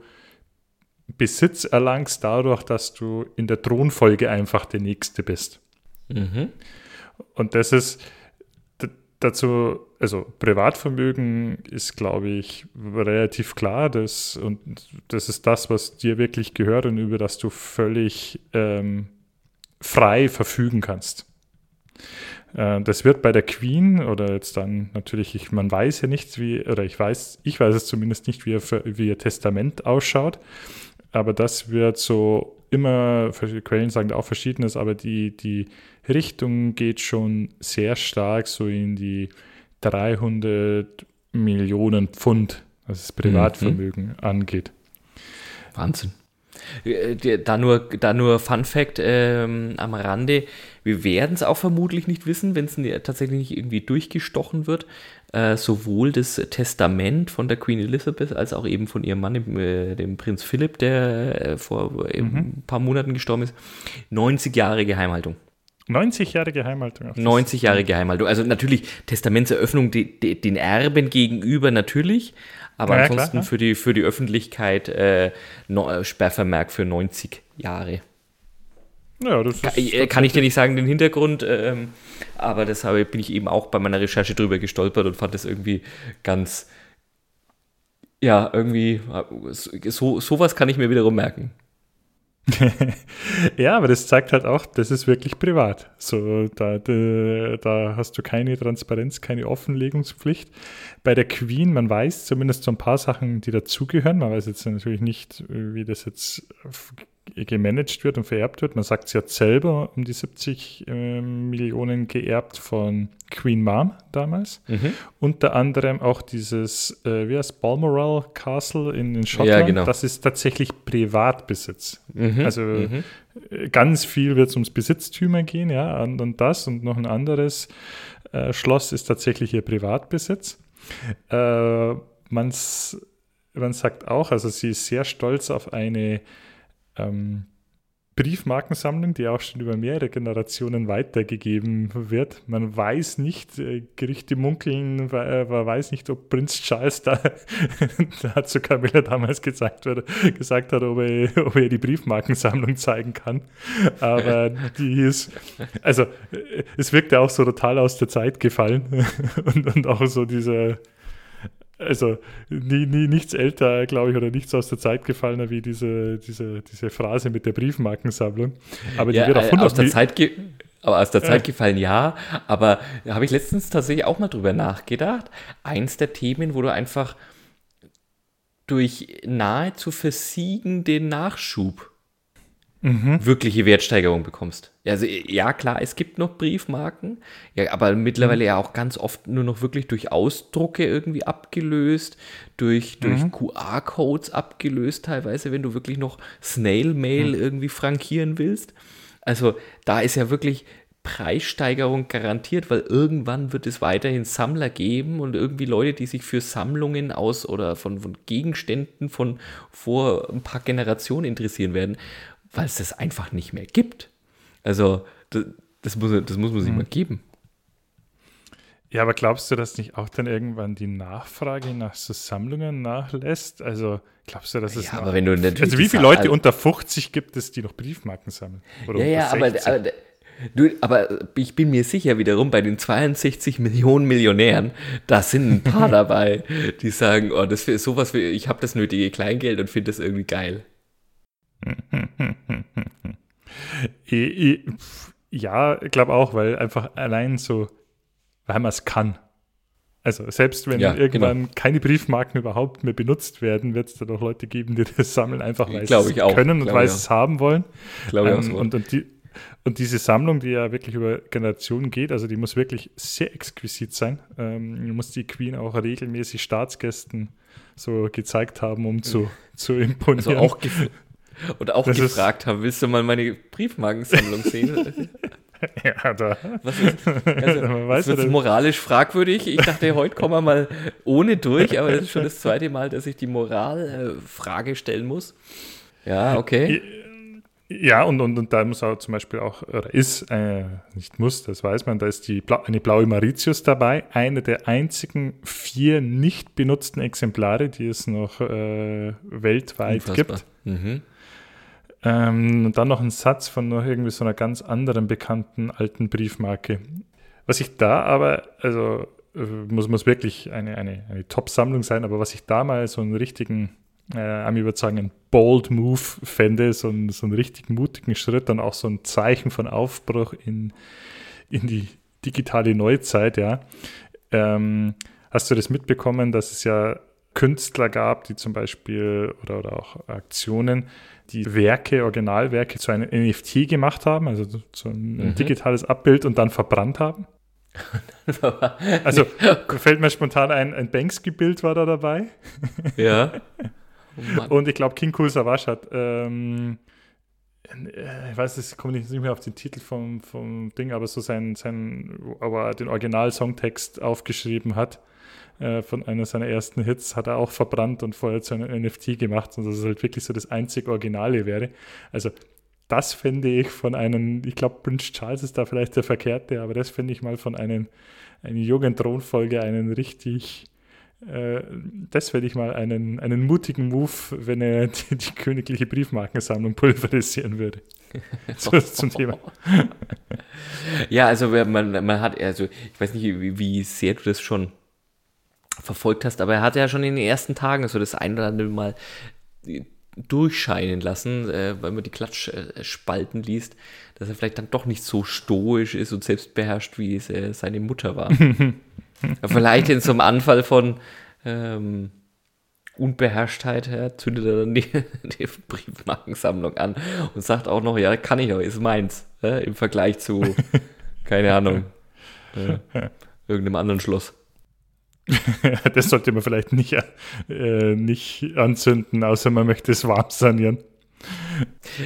Besitz erlangst dadurch, dass du in der Thronfolge einfach der Nächste bist. Mhm. Und das ist dazu, also Privatvermögen ist, glaube ich, relativ klar. Das, und das ist das, was dir wirklich gehört und über das du völlig ähm, frei verfügen kannst. Äh, das wird bei der Queen oder jetzt dann natürlich, ich, man weiß ja nicht, wie, oder ich weiß, ich weiß es zumindest nicht, wie ihr, wie ihr Testament ausschaut, aber das wird so immer, Quellen sagen auch verschiedenes, aber die, die Richtung geht schon sehr stark so in die 300 Millionen Pfund, was das Privatvermögen mhm. angeht. Wahnsinn. Äh, da nur, da nur Fun Fact ähm, am Rande. Wir werden es auch vermutlich nicht wissen, wenn es tatsächlich nicht irgendwie durchgestochen wird. Äh, sowohl das Testament von der Queen Elizabeth als auch eben von ihrem Mann, dem, äh, dem Prinz Philipp, der äh, vor äh, mhm. ein paar Monaten gestorben ist. 90 Jahre Geheimhaltung. 90 Jahre Geheimhaltung. 90 Jahre Geheimhaltung. Also natürlich Testamentseröffnung die, die, den Erben gegenüber natürlich, aber ja, ansonsten klar, ja. für, die, für die Öffentlichkeit äh, no, äh, Sperrvermerk für 90 Jahre. Ja, das kann, ist, kann ich dir nicht sagen, den Hintergrund, ähm, aber deshalb bin ich eben auch bei meiner Recherche drüber gestolpert und fand das irgendwie ganz, ja, irgendwie, so, sowas kann ich mir wiederum merken. (laughs) ja, aber das zeigt halt auch, das ist wirklich privat. So, da, da, da, hast du keine Transparenz, keine Offenlegungspflicht. Bei der Queen, man weiß zumindest so ein paar Sachen, die dazugehören. Man weiß jetzt natürlich nicht, wie das jetzt gemanagt wird und vererbt wird. Man sagt, sie hat selber um die 70 äh, Millionen geerbt von Queen Mom damals. Mhm. Unter anderem auch dieses, äh, wie heißt Balmoral Castle in, in Schottland. Ja, genau. Das ist tatsächlich Privatbesitz. Mhm. Also mhm. Äh, ganz viel wird es ums Besitztümer gehen, ja, und, und, das und noch ein anderes äh, Schloss ist tatsächlich ihr Privatbesitz. Äh, man sagt auch, also sie ist sehr stolz auf eine ähm, Briefmarkensammlung, die auch schon über mehrere Generationen weitergegeben wird. Man weiß nicht, äh, Gerichte munkeln, äh, man weiß nicht, ob Prinz Charles da, (laughs) da zu Camilla damals gesagt, wird, gesagt hat, ob er, ob er die Briefmarkensammlung zeigen kann. Aber die ist, also es wirkt ja auch so total aus der Zeit gefallen (laughs) und, und auch so dieser also nie, nie nichts älter, glaube ich, oder nichts aus der Zeit gefallener wie diese, diese, diese Phrase mit der Briefmarkensammlung. Aber die ja, wird auf 100 äh, aus der Zeit aber aus der Zeit gefallen, ja. Aber da habe ich letztens tatsächlich auch mal drüber nachgedacht. Eins der Themen, wo du einfach durch nahezu Versiegen den Nachschub mhm. wirkliche Wertsteigerung bekommst. Also ja, klar, es gibt noch Briefmarken, ja, aber mittlerweile mhm. ja auch ganz oft nur noch wirklich durch Ausdrucke irgendwie abgelöst, durch, durch mhm. QR-Codes abgelöst teilweise, wenn du wirklich noch Snail-Mail mhm. irgendwie frankieren willst. Also da ist ja wirklich Preissteigerung garantiert, weil irgendwann wird es weiterhin Sammler geben und irgendwie Leute, die sich für Sammlungen aus oder von, von Gegenständen von vor ein paar Generationen interessieren werden, weil es das einfach nicht mehr gibt. Also das, das muss, das muss man sich mhm. mal geben. Ja, aber glaubst du, dass nicht auch dann irgendwann die Nachfrage nach so Sammlungen nachlässt? Also glaubst du, dass es. Ja, aber wenn du natürlich. Also wie viele Leute unter 50 gibt es, die noch Briefmarken sammeln? Oder ja, ja, aber, aber, du, aber ich bin mir sicher wiederum, bei den 62 Millionen Millionären, da sind ein paar (laughs) dabei, die sagen, oh, das ist sowas, wie, ich habe das nötige Kleingeld und finde das irgendwie geil. (laughs) ja, ich glaube auch, weil einfach allein so weil man es kann. Also selbst wenn ja, irgendwann genau. keine Briefmarken überhaupt mehr benutzt werden, wird es dann auch Leute geben, die das sammeln, einfach weil sie es auch. können und weil sie es haben wollen. Glaube ähm, und, und, die, und diese Sammlung, die ja wirklich über Generationen geht, also die muss wirklich sehr exquisit sein. Ähm, muss die Queen auch regelmäßig Staatsgästen so gezeigt haben, um zu, zu imponieren. Also auch und auch das gefragt haben, willst du mal meine Briefmarkensammlung sehen? (laughs) ja, da. Was ist, also, (laughs) das wird moralisch fragwürdig. Ich dachte, heute kommen wir mal ohne durch, aber das ist schon das zweite Mal, dass ich die Moralfrage äh, stellen muss. Ja, okay. Ja, und, und, und da muss auch zum Beispiel auch, oder ist, äh, nicht muss, das weiß man, da ist die Bla eine blaue Mauritius dabei, eine der einzigen vier nicht benutzten Exemplare, die es noch äh, weltweit Unfassbar. gibt. Mhm. Ähm, und dann noch ein Satz von noch irgendwie so einer ganz anderen bekannten alten Briefmarke. Was ich da aber, also äh, muss, muss wirklich eine, eine, eine Top-Sammlung sein, aber was ich da mal so einen richtigen, äh, ich würde sagen, einen bold Move fände, so, einen, so einen richtig mutigen Schritt, dann auch so ein Zeichen von Aufbruch in, in die digitale Neuzeit, ja. Ähm, hast du das mitbekommen, dass es ja Künstler gab, die zum Beispiel oder, oder auch Aktionen, die Werke, Originalwerke zu einem NFT gemacht haben, also so ein mhm. digitales Abbild und dann verbrannt haben. (laughs) also fällt mir spontan ein, ein Banksy-Bild war da dabei. Ja. (laughs) Oh und ich glaube, King Cool Savage hat, ähm, äh, ich weiß, es komme nicht mehr auf den Titel vom, vom Ding, aber so sein, sein aber den Original-Songtext aufgeschrieben hat äh, von einer seiner ersten Hits, hat er auch verbrannt und vorher zu einem NFT gemacht und das ist halt wirklich so das einzig Originale wäre. Also das fände ich von einem, ich glaube, Prince Charles ist da vielleicht der Verkehrte, aber das fände ich mal von einem, jungen Thronfolger einen richtig, äh, das fände ich mal einen, einen mutigen Move, wenn er (laughs) die, die königliche Briefmarkensammlung pulverisieren würde. (laughs) so zum Thema. ja, also man, man hat, also ich weiß nicht, wie, wie sehr du das schon verfolgt hast, aber er hat ja schon in den ersten Tagen so das ein oder andere Mal durchscheinen lassen, äh, weil man die Klatschspalten liest, dass er vielleicht dann doch nicht so stoisch ist und selbstbeherrscht, wie es äh, seine Mutter war. (laughs) vielleicht in so einem Anfall von ähm, Unbeherrschtheit ja, zündet er dann die, (laughs) die, Briefmarkensammlung an und sagt auch noch, ja, kann ich auch, ist meins, äh, im Vergleich zu, (laughs) keine Ahnung, äh, irgendeinem anderen Schloss. (laughs) das sollte man vielleicht nicht, äh, nicht anzünden, außer man möchte es warm sanieren.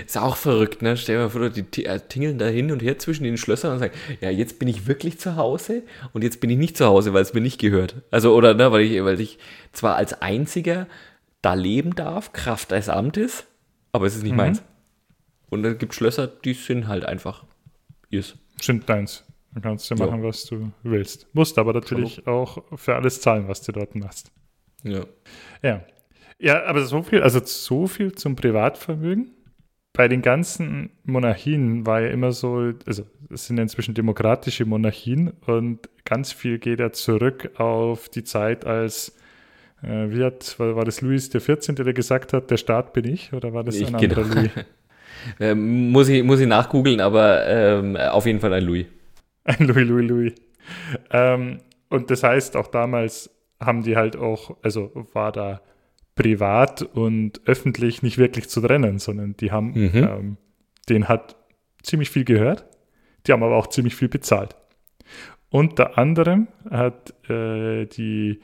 Ist auch verrückt, ne? Stell dir mal vor, die äh, tingeln da hin und her zwischen den Schlössern und sagen, ja, jetzt bin ich wirklich zu Hause und jetzt bin ich nicht zu Hause, weil es mir nicht gehört. Also, oder, ne, weil ich, weil ich zwar als einziger da leben darf, Kraft des Amtes, aber es ist nicht mhm. meins. Und es gibt Schlösser, die sind halt einfach ihrs. Sind deins. Dann kannst du machen, ja. was du willst. Musst aber natürlich Hallo. auch für alles zahlen, was du dort machst. Ja. Ja. Ja, aber so viel, also so viel zum Privatvermögen. Bei den ganzen Monarchien war ja immer so, also es sind inzwischen demokratische Monarchien und ganz viel geht ja zurück auf die Zeit, als Äh, wie hat, war, war das Louis XIV., der gesagt hat, der Staat bin ich, oder war das ich, ein genau. anderer Louis? (laughs) ähm, muss ich, muss ich nachgoogeln, aber ähm, auf jeden Fall ein Louis. Ein (laughs) Louis, Louis, Louis. Ähm, und das heißt, auch damals haben die halt auch, also war da privat und öffentlich nicht wirklich zu trennen, sondern die haben, mhm. ähm, den hat ziemlich viel gehört, die haben aber auch ziemlich viel bezahlt. Unter anderem hat äh, die,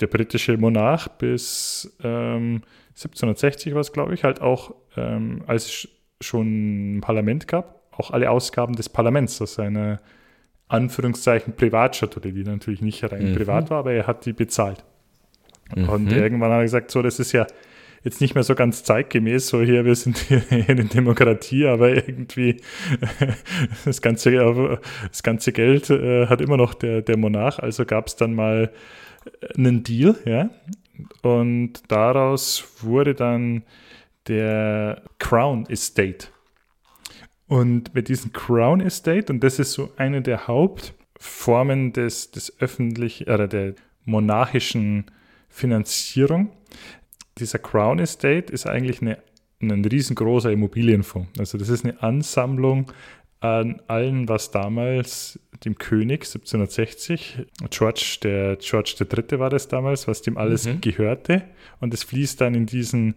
der britische Monarch bis ähm, 1760 war es, glaube ich, halt auch, ähm, als es schon ein Parlament gab, auch alle Ausgaben des Parlaments aus seiner Anführungszeichen Privatschatulle, die natürlich nicht rein mhm. privat war, aber er hat die bezahlt. Mhm. Und irgendwann hat er gesagt, so, das ist ja jetzt nicht mehr so ganz zeitgemäß, so hier, wir sind (laughs) hier in der Demokratie, aber irgendwie (laughs) das ganze, das ganze Geld äh, hat immer noch der, der Monarch, also gab es dann mal einen Deal, ja, und daraus wurde dann der Crown Estate. Und mit diesem Crown Estate, und das ist so eine der Hauptformen des, des öffentlichen oder der monarchischen Finanzierung, dieser Crown Estate ist eigentlich eine, ein riesengroßer Immobilienfonds. Also das ist eine Ansammlung an allen, was damals dem König 1760, George, der George III. war das damals, was dem alles mhm. gehörte. Und es fließt dann in diesen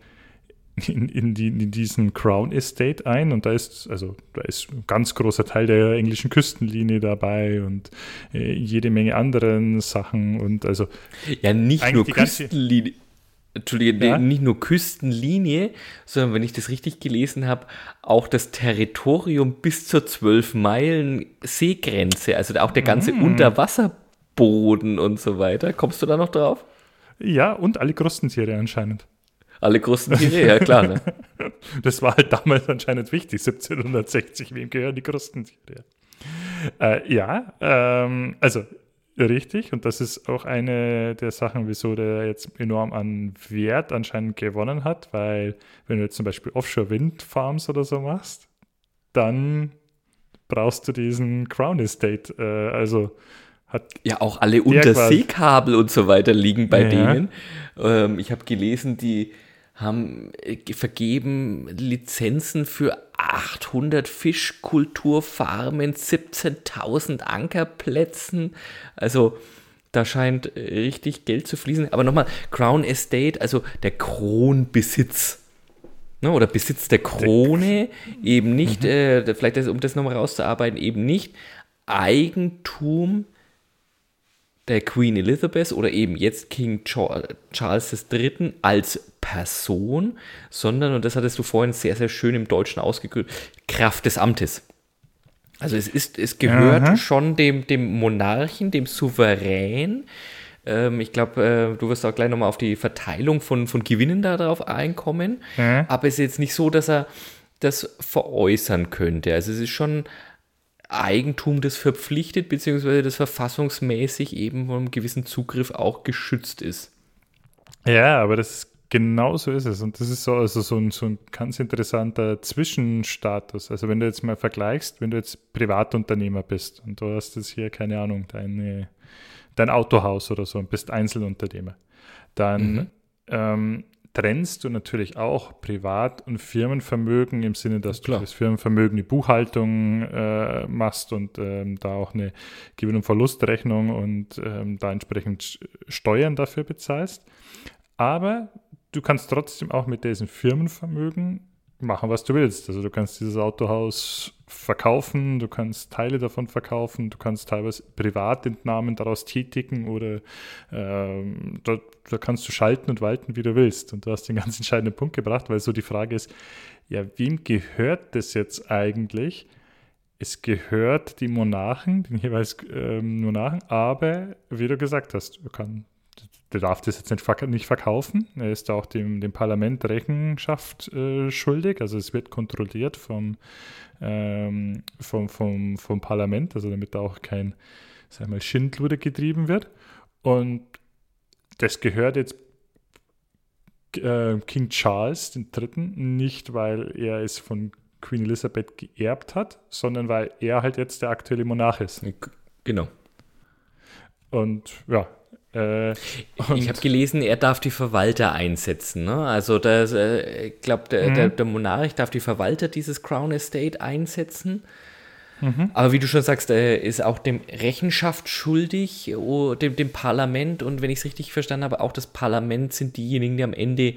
in, in, die, in, diesen Crown Estate ein und da ist, also da ist ein ganz großer Teil der englischen Küstenlinie dabei und äh, jede Menge anderen Sachen und also ja nicht nur Küstenlinie, Entschuldige, ja? nicht nur Küstenlinie, sondern wenn ich das richtig gelesen habe, auch das Territorium bis zur 12 Meilen Seegrenze, also auch der ganze mm. Unterwasserboden und so weiter. Kommst du da noch drauf? Ja, und alle Krustentiere anscheinend. Alle Krustentiere, ja klar. Ne? (laughs) Das war halt damals anscheinend wichtig, 1760. Wem gehören die Krustentiere? Äh, ja, ähm, also Richtig, und das ist auch eine der Sachen, wieso der jetzt enorm an Wert anscheinend gewonnen hat, weil wenn du jetzt zum Beispiel Offshore-Windfarms oder so machst, dann brauchst du diesen Crown Estate. Äh, also hat ja auch alle Unterseekabel und so weiter liegen bei ja. denen. Ähm, ich habe gelesen, die haben äh, vergeben Lizenzen für 800 Fischkulturfarmen, 17.000 Ankerplätzen. Also da scheint richtig Geld zu fließen. Aber nochmal, Crown Estate, also der Kronbesitz. Ne, oder Besitz der Krone, eben nicht, mhm. äh, vielleicht um das nochmal rauszuarbeiten, eben nicht Eigentum der Queen Elizabeth oder eben jetzt King Charles III. als Person, sondern, und das hattest du vorhin sehr, sehr schön im Deutschen ausgedrückt, Kraft des Amtes. Also es ist, es gehört Aha. schon dem, dem Monarchen, dem Souverän. Ähm, ich glaube, äh, du wirst auch gleich nochmal auf die Verteilung von, von Gewinnen darauf einkommen. Mhm. Aber es ist jetzt nicht so, dass er das veräußern könnte. Also es ist schon Eigentum, das verpflichtet, beziehungsweise das verfassungsmäßig eben von einem gewissen Zugriff auch geschützt ist. Ja, aber das genau so ist es. Und das ist so, also so, ein, so ein ganz interessanter Zwischenstatus. Also wenn du jetzt mal vergleichst, wenn du jetzt Privatunternehmer bist und du hast jetzt hier, keine Ahnung, deine, dein Autohaus oder so und bist Einzelunternehmer, dann mhm. ähm, trennst du natürlich auch Privat- und Firmenvermögen im Sinne, dass Klar. du das Firmenvermögen die Buchhaltung äh, machst und ähm, da auch eine Gewinn- und Verlustrechnung und ähm, da entsprechend Steuern dafür bezahlst. Aber du kannst trotzdem auch mit diesem Firmenvermögen machen, was du willst. Also du kannst dieses Autohaus verkaufen, du kannst Teile davon verkaufen, du kannst teilweise Privatentnahmen daraus tätigen oder ähm, da, da, kannst du schalten und walten, wie du willst. Und du hast den ganz (laughs) entscheidenden Punkt gebracht, weil so die Frage ist, ja, wem gehört das jetzt eigentlich? Es gehört die Monarchen, den jeweils ähm, Monarchen, aber wie du gesagt hast, du kannst der darf das jetzt nicht, nicht verkaufen. Er ist auch dem, dem Parlament Rechenschaft äh, schuldig. Also es wird kontrolliert vom, ähm, vom, vom, vom Parlament, also damit da auch kein sag mal, Schindluder getrieben wird. Und das gehört jetzt äh, King Charles III. nicht, weil er es von Queen Elizabeth geerbt hat, sondern weil er halt jetzt der aktuelle Monarch ist. Genau. Und ja, Äh, ich habe gelesen, er darf die Verwalter einsetzen. Ne? Also das, äh, ich glaube, der, mhm. der, der, Monarch darf die Verwalter dieses Crown Estate einsetzen. Mhm. Aber wie du schon sagst, er ist auch dem Rechenschaft schuldig, oh, dem, dem Parlament. Und wenn ich es richtig verstanden habe, auch das Parlament sind diejenigen, die am Ende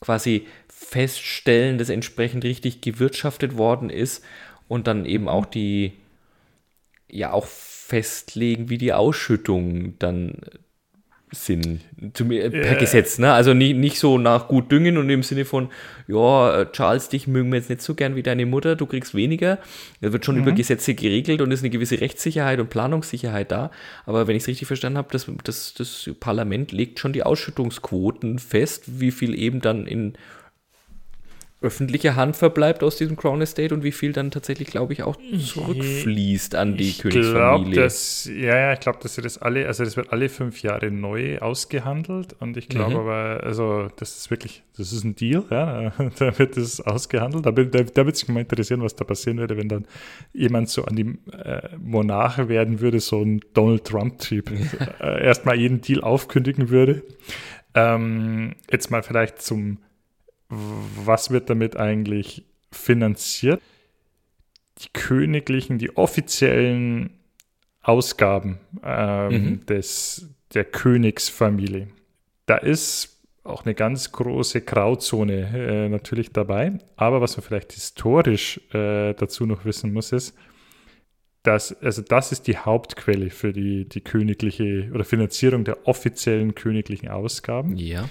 quasi feststellen, dass entsprechend richtig gewirtschaftet worden ist und dann eben auch die, ja, auch festlegen, wie die Ausschüttung dann sind, zum, äh, per Gesetz, ne? Also nicht, nicht so nach gut düngen und im Sinne von, ja, äh, Charles, dich mögen wir jetzt nicht so gern wie deine Mutter, du kriegst weniger. Da wird schon mhm. über Gesetze geregelt und ist eine gewisse Rechtssicherheit und Planungssicherheit da. Aber wenn ich es richtig verstanden habe, das, das, das Parlament legt schon die Ausschüttungsquoten fest, wie viel eben dann in öffentliche Hand verbleibt aus diesem Crown Estate und wie viel dann tatsächlich, glaube ich, auch zurückfließt an die ich Königsfamilie. Glaub, dass, ja, ja, ich glaube, dass sie das alle, also das wird alle fünf Jahre neu ausgehandelt und ich glaube mhm. aber, also das ist wirklich, das ist ein Deal, ja, (laughs) da wird das ausgehandelt. Da, da, da wird sich mal interessieren, was da passieren würde, wenn dann jemand so an die äh, Monarche werden würde, so ein Donald Trump-Typ, (laughs) äh, erstmal jeden Deal aufkündigen würde. Ähm, jetzt mal vielleicht zum was wird damit eigentlich finanziert? Die königlichen, die offiziellen Ausgaben ähm, mhm. des, der Königsfamilie. Da ist auch eine ganz große Grauzone äh, natürlich dabei. Aber was man vielleicht historisch äh, dazu noch wissen muss, ist, dass, also das ist die Hauptquelle für die, die königliche oder Finanzierung der offiziellen königlichen Ausgaben. Ja.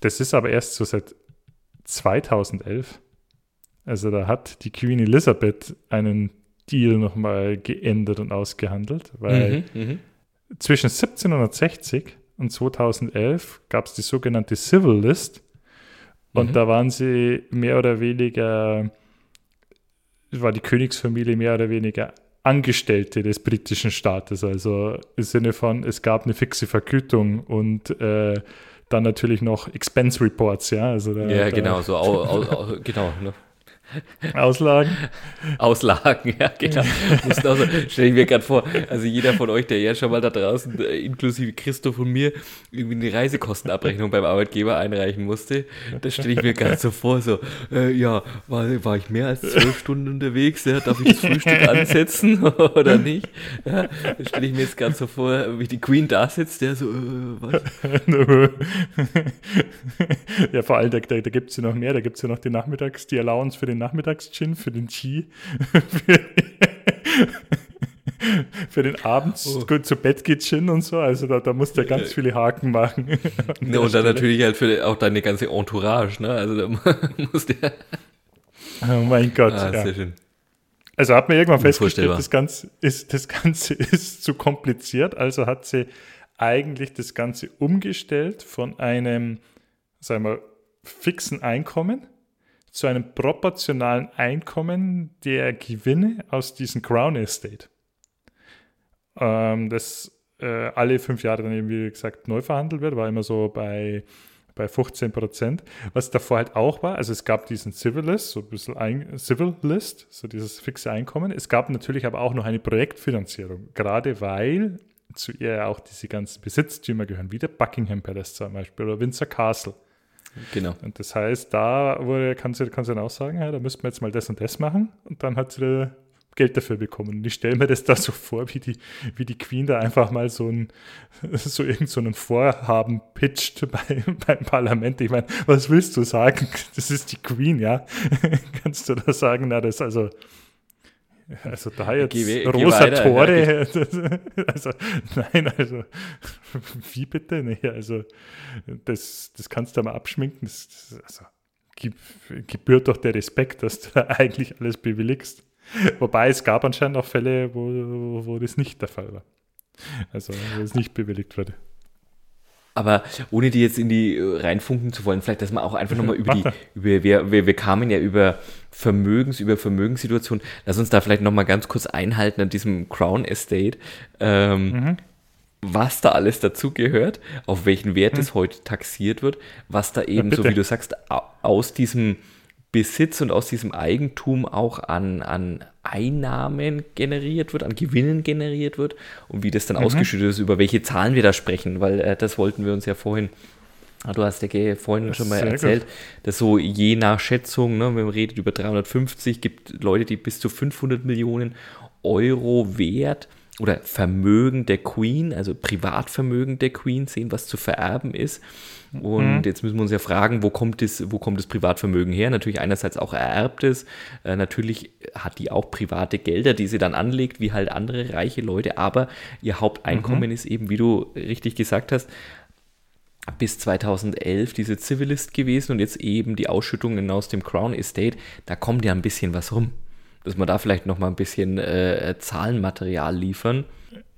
Das ist aber erst so seit 2011. Also da hat die Queen Elizabeth einen Deal nochmal geändert und ausgehandelt, weil mhm, mhm. zwischen 1760 und 2011 gab es die sogenannte Civil List und mhm. da waren sie mehr oder weniger, war die Königsfamilie mehr oder weniger Angestellte des britischen Staates, also im Sinne von, es gab eine fixe Vergütung und äh, dann natürlich noch Expense Reports, ja. Also da, ja, genau, so au, au, au, (laughs) genau. Ne? Auslagen? Auslagen, ja, genau. also, (laughs) stelle ich mir gerade vor, also jeder von euch, der ja schon mal da draußen, äh, inklusive Christoph und mir, irgendwie eine Reisekostenabrechnung beim Arbeitgeber einreichen musste, das stelle ich mir gerade so vor, so, äh, ja, war, war ich mehr als zwölf Stunden unterwegs, ja, darf ich das Frühstück (laughs) ansetzen (laughs) oder nicht? Ja, das stelle ich mir jetzt gerade so vor, wie die Queen da sitzt, der so, äh, was? ja, vor allem, da, da, da gibt es ja noch mehr, da gibt es ja noch die Nachmittags, die Allowance für den Nachmittags-Gin, für den Tea, (laughs) für, für, den Abends oh. gut zu Bett geht Gin und so. Also da, da musst du ja ganz viele Haken machen. Ja, (laughs) und dann natürlich halt für auch deine ganze Entourage, ne? Also da musst du ja. Oh mein Gott. Ah, ja. Sehr schön. Also hat man irgendwann festgestellt, das Ganze, ist, das Ganze (laughs) ist zu kompliziert. Also hat sie eigentlich das Ganze umgestellt von einem, sagen wir, fixen Einkommen zu einem proportionalen Einkommen der Gewinne aus diesem Crown Estate. Ähm, das äh, alle fünf Jahre dann eben, wie gesagt, neu verhandelt wird, war immer so bei, bei 15 Prozent. Was davor halt auch war, also es gab diesen Civil List, so ein bisschen ein, Civil List, so dieses fixe Einkommen. Es gab natürlich aber auch noch eine Projektfinanzierung, gerade weil zu ihr auch diese ganzen Besitztümer gehören, wie der Buckingham Palace zum Beispiel oder Windsor Castle. Genau. Und das heißt, da wurde, kann sie, kann sie dann auch sagen, ja, da müssten wir jetzt mal das und das machen. Und dann hat sie Geld dafür bekommen. Und ich stelle mir das da so vor, wie die, wie die Queen da einfach mal so ein, so irgend so Vorhaben pitcht bei, (laughs) beim Parlament. Ich meine, was willst du sagen? Das ist die Queen, ja. (laughs) Kannst du da sagen, na, das also, (laughs) also da jetzt geh, rosa geh Tore, (laughs) also nein, also (laughs) wie bitte? Nee, also das, das kannst du mal abschminken. Das, das, also, gebührt doch der Respekt, dass du da eigentlich alles bewilligst. Wobei es gab anscheinend auch Fälle, wo, wo das nicht der Fall war. Also wo es nicht bewilligt wurde. Aber ohne die jetzt in die äh, reinfunken zu wollen, vielleicht, dass man auch einfach nochmal über die, (laughs) über, wir, wir, wir kamen ja über Vermögens, über Vermögenssituationen. Lass uns da vielleicht nochmal ganz kurz einhalten an diesem Crown Estate. Ähm, mhm. Was da alles dazugehört, auf welchen Wert mhm. es heute taxiert wird, was da eben, ja, so wie du sagst, aus diesem Besitz und aus diesem Eigentum auch an, an Einnahmen generiert wird, an Gewinnen generiert wird und wie das dann mhm. ausgeschüttet ist, über welche Zahlen wir da sprechen, weil äh, das wollten wir uns ja vorhin ah, Du hast ja vorhin schon mal erzählt, gut. dass so je nach Schätzung, ne, wenn man redet über 350, gibt Leute, die bis zu 500 Millionen Euro wert oder Vermögen der Queen, also Privatvermögen der Queen sehen, was zu vererben ist. Und mhm. jetzt müssen wir uns ja fragen, wo kommt, das, wo kommt das Privatvermögen her? Natürlich einerseits auch ererbtes. Äh, natürlich hat die auch private Gelder, die sie dann anlegt, wie halt andere reiche Leute. Aber ihr Haupteinkommen mhm. ist eben, wie du richtig gesagt hast, bis 2011 diese Civilist gewesen und jetzt eben die Ausschüttungen aus dem Crown Estate. Da kommt ja ein bisschen was rum dass wir da vielleicht noch mal ein bisschen äh, Zahlenmaterial liefern.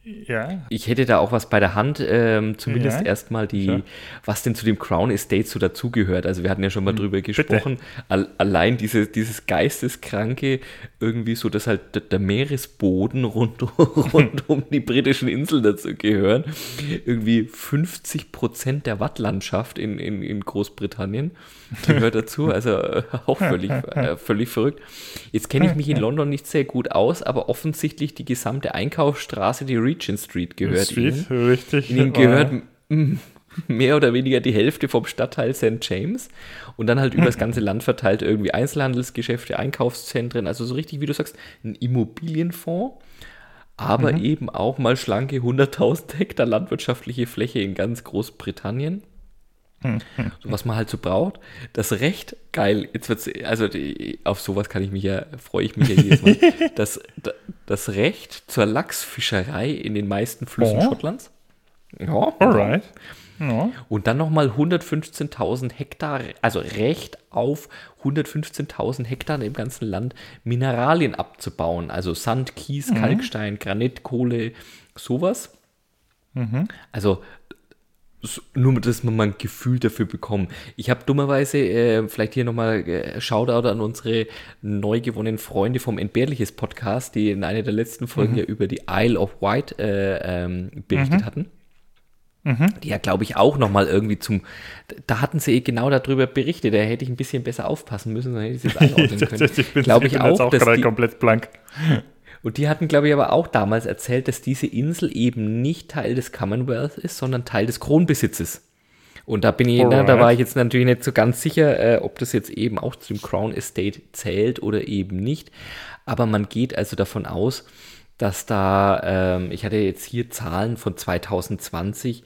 Ja. Ich hätte da auch was bei der Hand, ähm, zumindest ja. erstmal die, ja. was denn zu dem Crown Estate so dazugehört. Also wir hatten ja schon mal hm. drüber gesprochen. Al allein diese, dieses Geisteskranke, irgendwie so, dass halt der Meeresboden rund, (laughs) rund um die britischen Inseln dazu gehören. Irgendwie 50 Prozent der Wattlandschaft in, in, in Großbritannien gehört dazu. Also äh, auch völlig, (laughs) äh, völlig verrückt. Jetzt kenne ich mich in London nicht sehr gut aus, aber offensichtlich die gesamte Einkaufsstraße, die Regent Street gehört Street, ihnen. Richtig. Ihnen gehört mehr oder weniger die Hälfte vom Stadtteil St. James und dann halt über das (laughs) ganze Land verteilt irgendwie Einzelhandelsgeschäfte, Einkaufszentren, also so richtig, wie du sagst, ein Immobilienfonds, aber mhm. eben auch mal schlanke 100.000 Hektar landwirtschaftliche Fläche in ganz Großbritannien. (laughs) So, was man halt so braucht. Das Recht, geil, jetzt wird's, also die, auf sowas kann ich mich ja, freue ich mich ja jedes Mal. (laughs) Das, das Recht zur Lachsfischerei in den meisten Flüssen oh. Schottlands. Ja. Alright. Ja. Und dann nochmal 115.000 Hektar, also Recht auf 115.000 Hektar im ganzen Land Mineralien abzubauen. Also Sand, Kies, mhm. Kalkstein, Granit, Kohle, sowas. Mhm. Also nur, dass man mal ein Gefühl dafür bekommt. Ich habe dummerweise, äh, vielleicht hier nochmal äh, Shoutout an unsere neu gewonnenen Freunde vom Entbehrliches Podcast, die in einer der letzten Folgen mhm. ja über die Isle of Wight äh, ähm, berichtet mhm. hatten. Mhm. Die ja, glaube ich, auch nochmal irgendwie zum. Da hatten sie genau darüber berichtet. Da hätte ich ein bisschen besser aufpassen müssen, dann hätte ich es jetzt (laughs) einordnen können. ich bin, glaube ich, ich bin auch, auch dass die, komplett blank. Und die hatten, glaube ich, aber auch damals erzählt, dass diese Insel eben nicht Teil des Commonwealth ist, sondern Teil des Kronbesitzes. Und da bin ich, na, da war ich jetzt natürlich nicht so ganz sicher, äh, ob das jetzt eben auch zu dem Crown Estate zählt oder eben nicht. Aber man geht also davon aus, dass da, ähm, ich hatte jetzt hier Zahlen von 2020,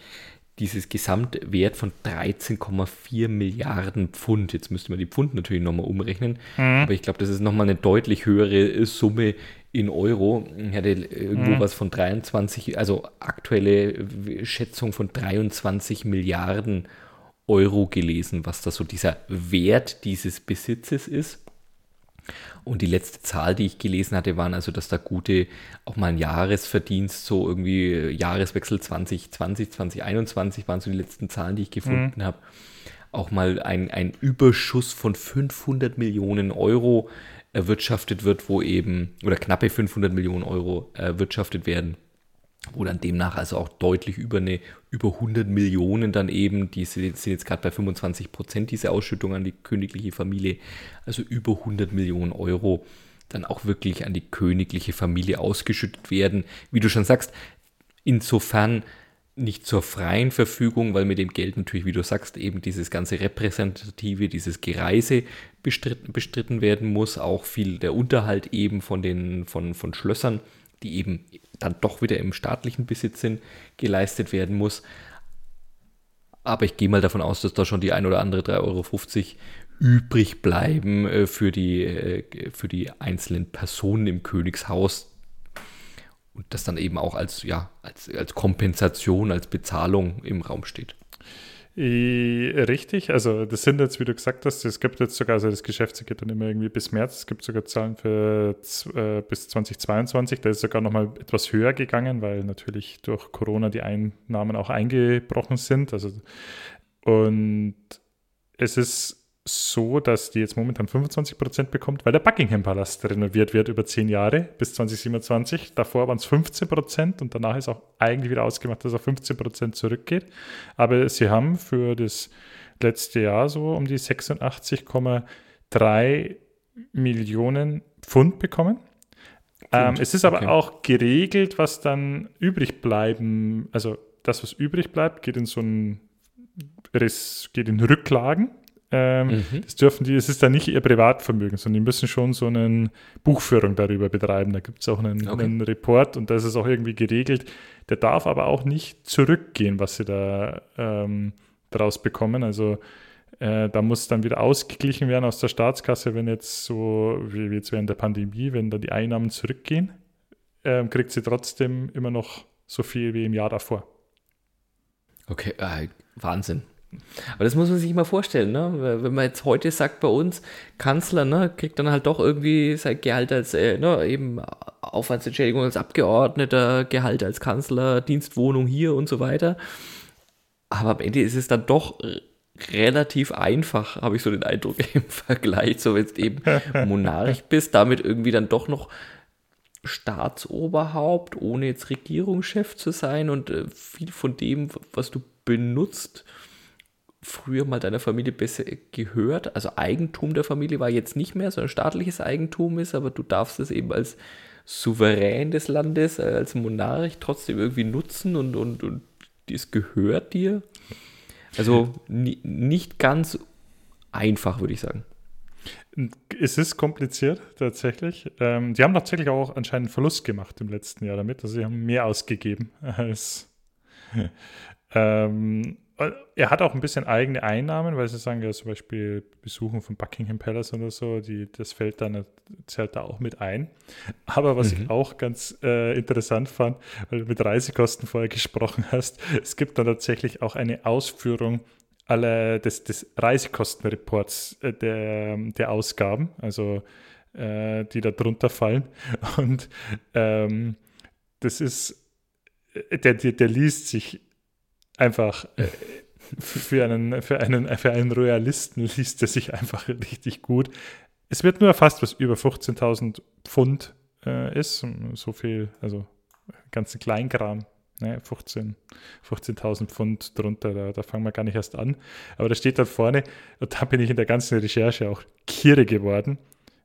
dieses Gesamtwert von 13,4 Milliarden Pfund. Jetzt müsste man die Pfund natürlich nochmal umrechnen, mhm. aber ich glaube, das ist nochmal eine deutlich höhere Summe in Euro. Ich hatte irgendwo mhm. was von 23, also aktuelle Schätzung von 23 Milliarden Euro gelesen, was da so dieser Wert dieses Besitzes ist. Und die letzte Zahl, die ich gelesen hatte, waren also, dass da gute, auch mal ein Jahresverdienst, so irgendwie Jahreswechsel 2020, 2021 waren so die letzten Zahlen, die ich gefunden mhm. habe. Auch mal ein, ein Überschuss von 500 Millionen Euro erwirtschaftet wird, wo eben, oder knappe 500 Millionen Euro erwirtschaftet werden, wo dann demnach also auch deutlich über eine, über 100 Millionen dann eben, die sind jetzt gerade bei 25 Prozent diese Ausschüttung an die königliche Familie, also über 100 Millionen Euro dann auch wirklich an die königliche Familie ausgeschüttet werden. Wie du schon sagst, insofern nicht zur freien Verfügung, weil mit dem Geld natürlich, wie du sagst, eben dieses ganze Repräsentative, dieses Gereise bestritten, bestritten werden muss, auch viel der Unterhalt eben von den von, von Schlössern, die eben dann doch wieder im staatlichen Besitz sind, geleistet werden muss. Aber ich gehe mal davon aus, dass da schon die ein oder andere 3,50 Euro übrig bleiben äh, für, die, äh, für die einzelnen Personen im Königshaus, und das dann eben auch als, ja, als, als Kompensation, als Bezahlung im Raum steht. Richtig, also das sind jetzt, wie du gesagt hast, es gibt jetzt sogar, also das Geschäft geht dann immer irgendwie bis März, es gibt sogar Zahlen für äh, bis 2022, da ist sogar nochmal etwas höher gegangen, weil natürlich durch Corona die Einnahmen auch eingebrochen sind. Also und es ist so, dass die jetzt momentan 25 Prozent bekommt, weil der Buckingham Palast renoviert wird über zehn Jahre bis 2027. Davor waren es 15 Prozent und danach ist auch eigentlich wieder ausgemacht, dass er 15 Prozent zurückgeht. Aber sie haben für das letzte Jahr so um die 86,3 drei Millionen Pfund bekommen. Ähm, es ist aber okay. auch geregelt, was dann übrig bleiben, also das, was übrig bleibt, geht in so ein geht in Rücklagen. Ähm, mhm. Das dürfen die, es ist dann nicht ihr Privatvermögen, sondern die müssen schon so eine Buchführung darüber betreiben. Da gibt es auch einen, okay. einen, Report und da ist es auch irgendwie geregelt. Der darf aber auch nicht zurückgehen, was sie da ähm, daraus bekommen. Also äh, da muss dann wieder ausgeglichen werden aus der Staatskasse, wenn jetzt so, wie jetzt während der Pandemie, wenn da die Einnahmen zurückgehen, äh, kriegt sie trotzdem immer noch so viel wie im Jahr davor. Okay, äh, Wahnsinn. Aber das muss man sich mal vorstellen, ne? Wenn man jetzt heute sagt bei uns, Kanzler, ne, kriegt dann halt doch irgendwie sein Gehalt als, äh, ne, eben Aufwandsentschädigung als Abgeordneter, Gehalt als Kanzler, Dienstwohnung hier und so weiter. Aber am Ende ist es dann doch relativ einfach, habe ich so den Eindruck (laughs) im Vergleich, so wenn du eben Monarch bist, damit irgendwie dann doch noch Staatsoberhaupt, ohne jetzt Regierungschef zu sein und äh, viel von dem, was du benutzt, früher mal deiner Familie besser gehört. Also Eigentum der Familie war jetzt nicht mehr, sondern staatliches Eigentum ist, aber du darfst es eben als Souverän des Landes, äh, als Monarch trotzdem irgendwie nutzen und, und, und es gehört dir. Also nicht ganz einfach, würde ich sagen. Es ist kompliziert tatsächlich. Ähm, die haben tatsächlich auch anscheinend Verlust gemacht im letzten Jahr damit. Also sie haben mehr ausgegeben (laughs) als ähm, er hat auch ein bisschen eigene Einnahmen, weil sie sagen ja zum Beispiel Besuchen von Buckingham Palace oder so, die, das fällt dann, zählt da auch mit ein. Aber was mhm. ich auch ganz äh, interessant fand, weil du mit Reisekosten vorher (laughs) gesprochen hast, es gibt dann tatsächlich auch eine Ausführung aller des, des Reisekostenreports äh, der, der Ausgaben, also äh, die da drunter fallen. Und ähm, das ist, äh, der, der, der liest sich einfach äh, für, einen, für, einen, für einen Royalisten liest er sich einfach richtig gut. Es wird nur erfasst, was über 15.000 Pfund äh, ist. So viel, also ganzen Kleinkram. Ne, 15.000 15 Pfund drunter, da, da fangen wir gar nicht erst an. Aber da steht dann vorne, und da bin ich in der ganzen Recherche auch kirre geworden,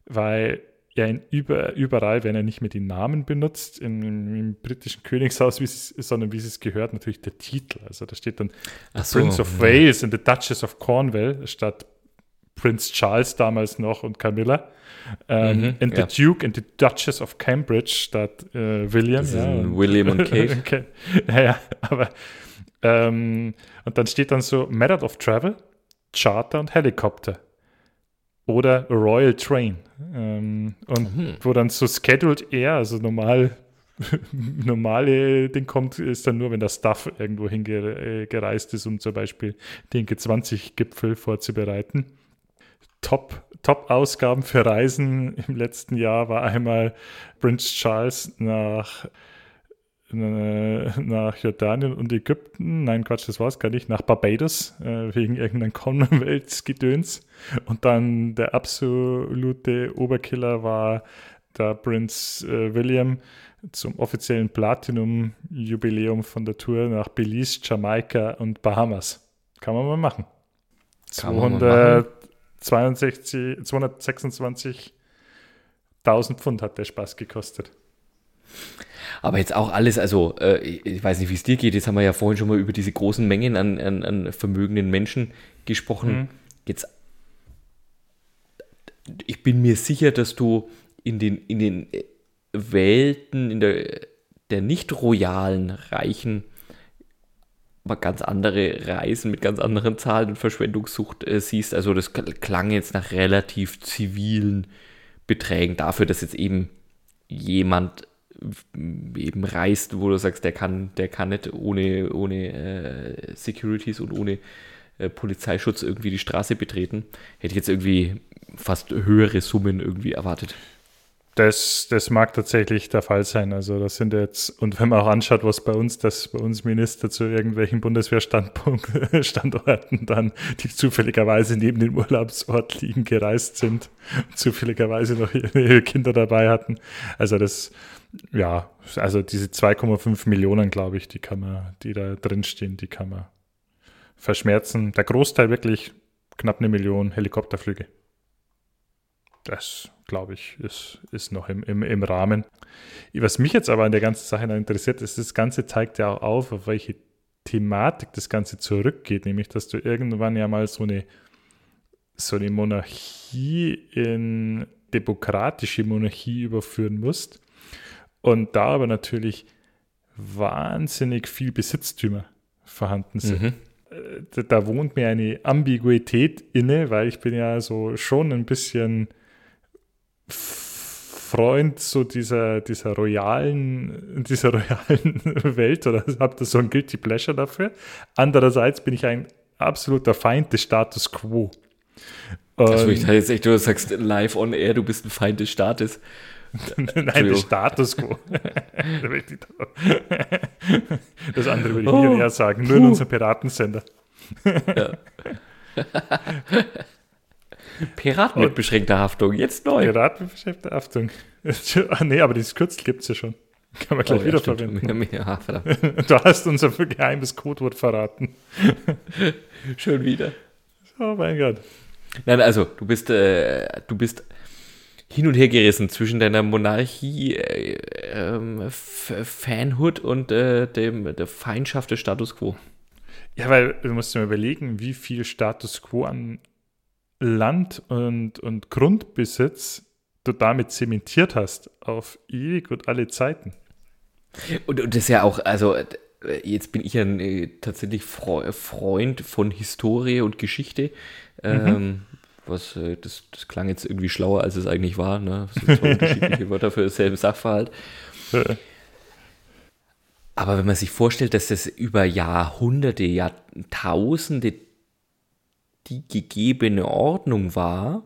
weil ja in über, überall, wenn er nicht mehr die Namen benutzt, im, im, britischen Königshaus, wie es, sondern wie es gehört, natürlich der Titel. Also da steht dann so, Prince of ja. Wales and the Duchess of Cornwall statt Prince Charles damals noch und Camilla. Ähm, mhm, and ja. the Duke and the Duchess of Cambridge statt äh, William. Ja, William und (laughs) Kate. okay. Ja, ja, aber ähm, und dann steht dann so Method of Travel, Charter und Helikopter oder Royal Train. Ähm, und mhm. wo dann so Scheduled Air, also normal, (laughs) normale Ding kommt, ist dann nur, wenn der Stuff irgendwo hingereist ist, um zum Beispiel den G20-Gipfel vorzubereiten. Top, Top-Ausgaben für Reisen im letzten Jahr war einmal Prince Charles nach äh, (laughs) nach Jordanien und Ägypten. Nein, Quatsch, das war es gar nicht. Nach Barbados äh, wegen irgendeinem (laughs) Commonwealth-Gedöns. Und dann der absolute Oberkiller war der Prince äh, William zum offiziellen Platinum-Jubiläum von der Tour nach Belize, Jamaika und Bahamas. Kann man mal machen. 226.000 Pfund hat der Spaß gekostet. Aber jetzt auch alles, also äh, ich weiß nicht, wie es dir geht, jetzt haben wir ja vorhin schon mal über diese großen Mengen an, an, an vermögenden Menschen gesprochen. Mhm. Jetzt, ich bin mir sicher, dass du in den, in den Welten, in der, der nicht royalen Reichen, mal ganz andere Reisen mit ganz anderen Zahlen und Verschwendungssucht äh, siehst. Also das klang jetzt nach relativ zivilen Beträgen dafür, dass jetzt eben jemand eben reist, wo du sagst, der kann, der kann nicht ohne, ohne äh, Securities und ohne äh, Polizeischutz irgendwie die Straße betreten. Hätte ich jetzt irgendwie fast höhere Summen irgendwie erwartet. Das, das mag tatsächlich der Fall sein. Also das sind jetzt, und wenn man auch anschaut, was bei uns, dass bei uns Minister zu irgendwelchen Bundeswehrstandorten (laughs) dann, die zufälligerweise neben dem Urlaubsort liegen, gereist sind und zufälligerweise noch ihre Kinder dabei hatten. Also das, ja, also diese 2,5 Millionen, glaube ich, die kann man, die da drinstehen, die kann man verschmerzen. Der Großteil wirklich knapp eine Million Helikopterflüge. das, glaube ich, ist, ist noch im, im, im Rahmen. Was mich jetzt aber an der ganzen Sache interessiert, ist, das Ganze zeigt ja auch auf, auf welche Thematik das Ganze zurückgeht, nämlich dass du irgendwann ja mal so eine, so eine Monarchie in demokratische Monarchie überführen musst und da aber natürlich wahnsinnig viel Besitztümer vorhanden sind. Mhm. Da, äh, da wohnt mir eine Ambiguität inne, weil ich bin ja so schon ein bisschen Freund so dieser, dieser royalen, dieser royalen (laughs) Welt oder (laughs) habe da so ein Guilty Pleasure dafür. Andererseits bin ich ein absoluter Feind des Status Quo. Also ich dachte jetzt echt, du sagst live on air, du bist ein Feind des Staates. (laughs) Nein, des Status Quo. (laughs) (laughs) das andere würde ich oh. eher sagen, nur Puh. in unserem Piratensender. ja. Piraten mit beschränkter Haftung, jetzt neu. Piraten mit beschränkter Haftung. ah, nee, aber dieses Kürzel gibt es ja schon. Kann man gleich oh, wieder ja, verwenden. Ja, du hast unser geheimes Codewort verraten. Schon wieder. Oh mein Gott. Nein, also du bist, äh, du bist hin und her gerissen zwischen deiner Monarchie, äh, äh, Fanhood und äh, dem, der Feindschaft des Status Quo. Ja, weil du musst dir mal überlegen, wie viel Status Quo an Land und, und Grundbesitz du damit zementiert hast auf ewig und alle Zeiten. Und, und das ist ja auch, also jetzt bin ich ja äh, tatsächlich Freund von Historie und Geschichte. Mhm. Ähm, was, äh, das, das klang jetzt irgendwie schlauer, als es eigentlich war. Ne? Das sind zwei unterschiedliche (laughs) Wörter für dasselbe Sachverhalt. Aber wenn man sich vorstellt, dass das über Jahrhunderte, Jahrtausende die gegebene Ordnung war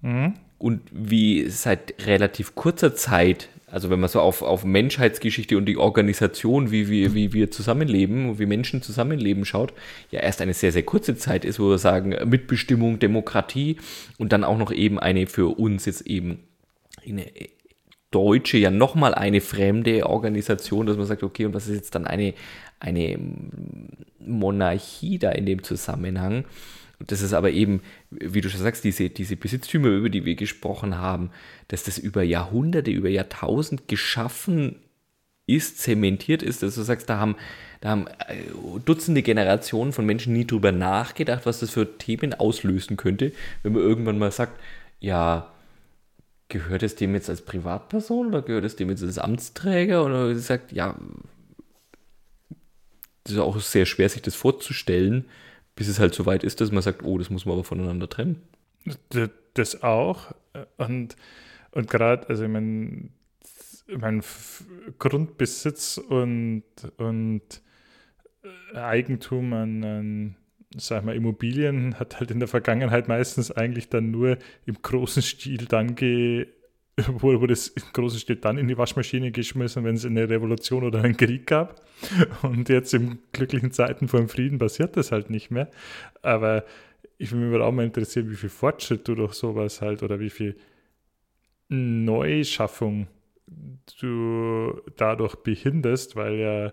mhm. Und wie seit relativ kurzer Zeit, also wenn man so auf, auf Menschheitsgeschichte und die Organisation, wie wir, wie wir zusammenleben, wie Menschen zusammenleben schaut, ja erst eine sehr, sehr kurze Zeit ist, wo wir sagen, Mitbestimmung, Demokratie und dann auch noch eben eine für uns jetzt eben eine deutsche, ja nochmal eine fremde Organisation, dass man sagt, okay, und was ist jetzt dann eine, eine Monarchie da in dem Zusammenhang? Das ist aber eben, wie du schon sagst, diese, diese Besitztümer, über die wir gesprochen haben, dass das über Jahrhunderte, über Jahrtausend geschaffen ist, zementiert ist, dass du sagst, da haben, da haben äh, Dutzende Generationen von Menschen nie drüber nachgedacht, was das für Themen auslösen könnte, wenn man irgendwann mal sagt, ja, gehört es dem jetzt als Privatperson oder gehört es dem jetzt als Amtsträger? Oder sagt, ja, das ist auch sehr schwer, sich das vorzustellen, bis es halt so weit ist, dass man sagt, oh, das muss man aber voneinander trennen. Das auch. Und, und gerade, also ich meine, mein Grundbesitz und, und Eigentum an, an sag mal, Immobilien hat halt in der Vergangenheit meistens eigentlich dann nur im großen Stil dann ge, wurde, es im großen Stil dann in die Waschmaschine geschmissen, wenn es eine Revolution oder einen Krieg gab. Und jetzt in glücklichen Zeiten vor dem Frieden passiert das halt nicht mehr. Aber ich würde mich auch mal interessieren, wie viel Fortschritt du durch sowas halt oder wie viel Neuschaffung du dadurch behinderst, weil ja,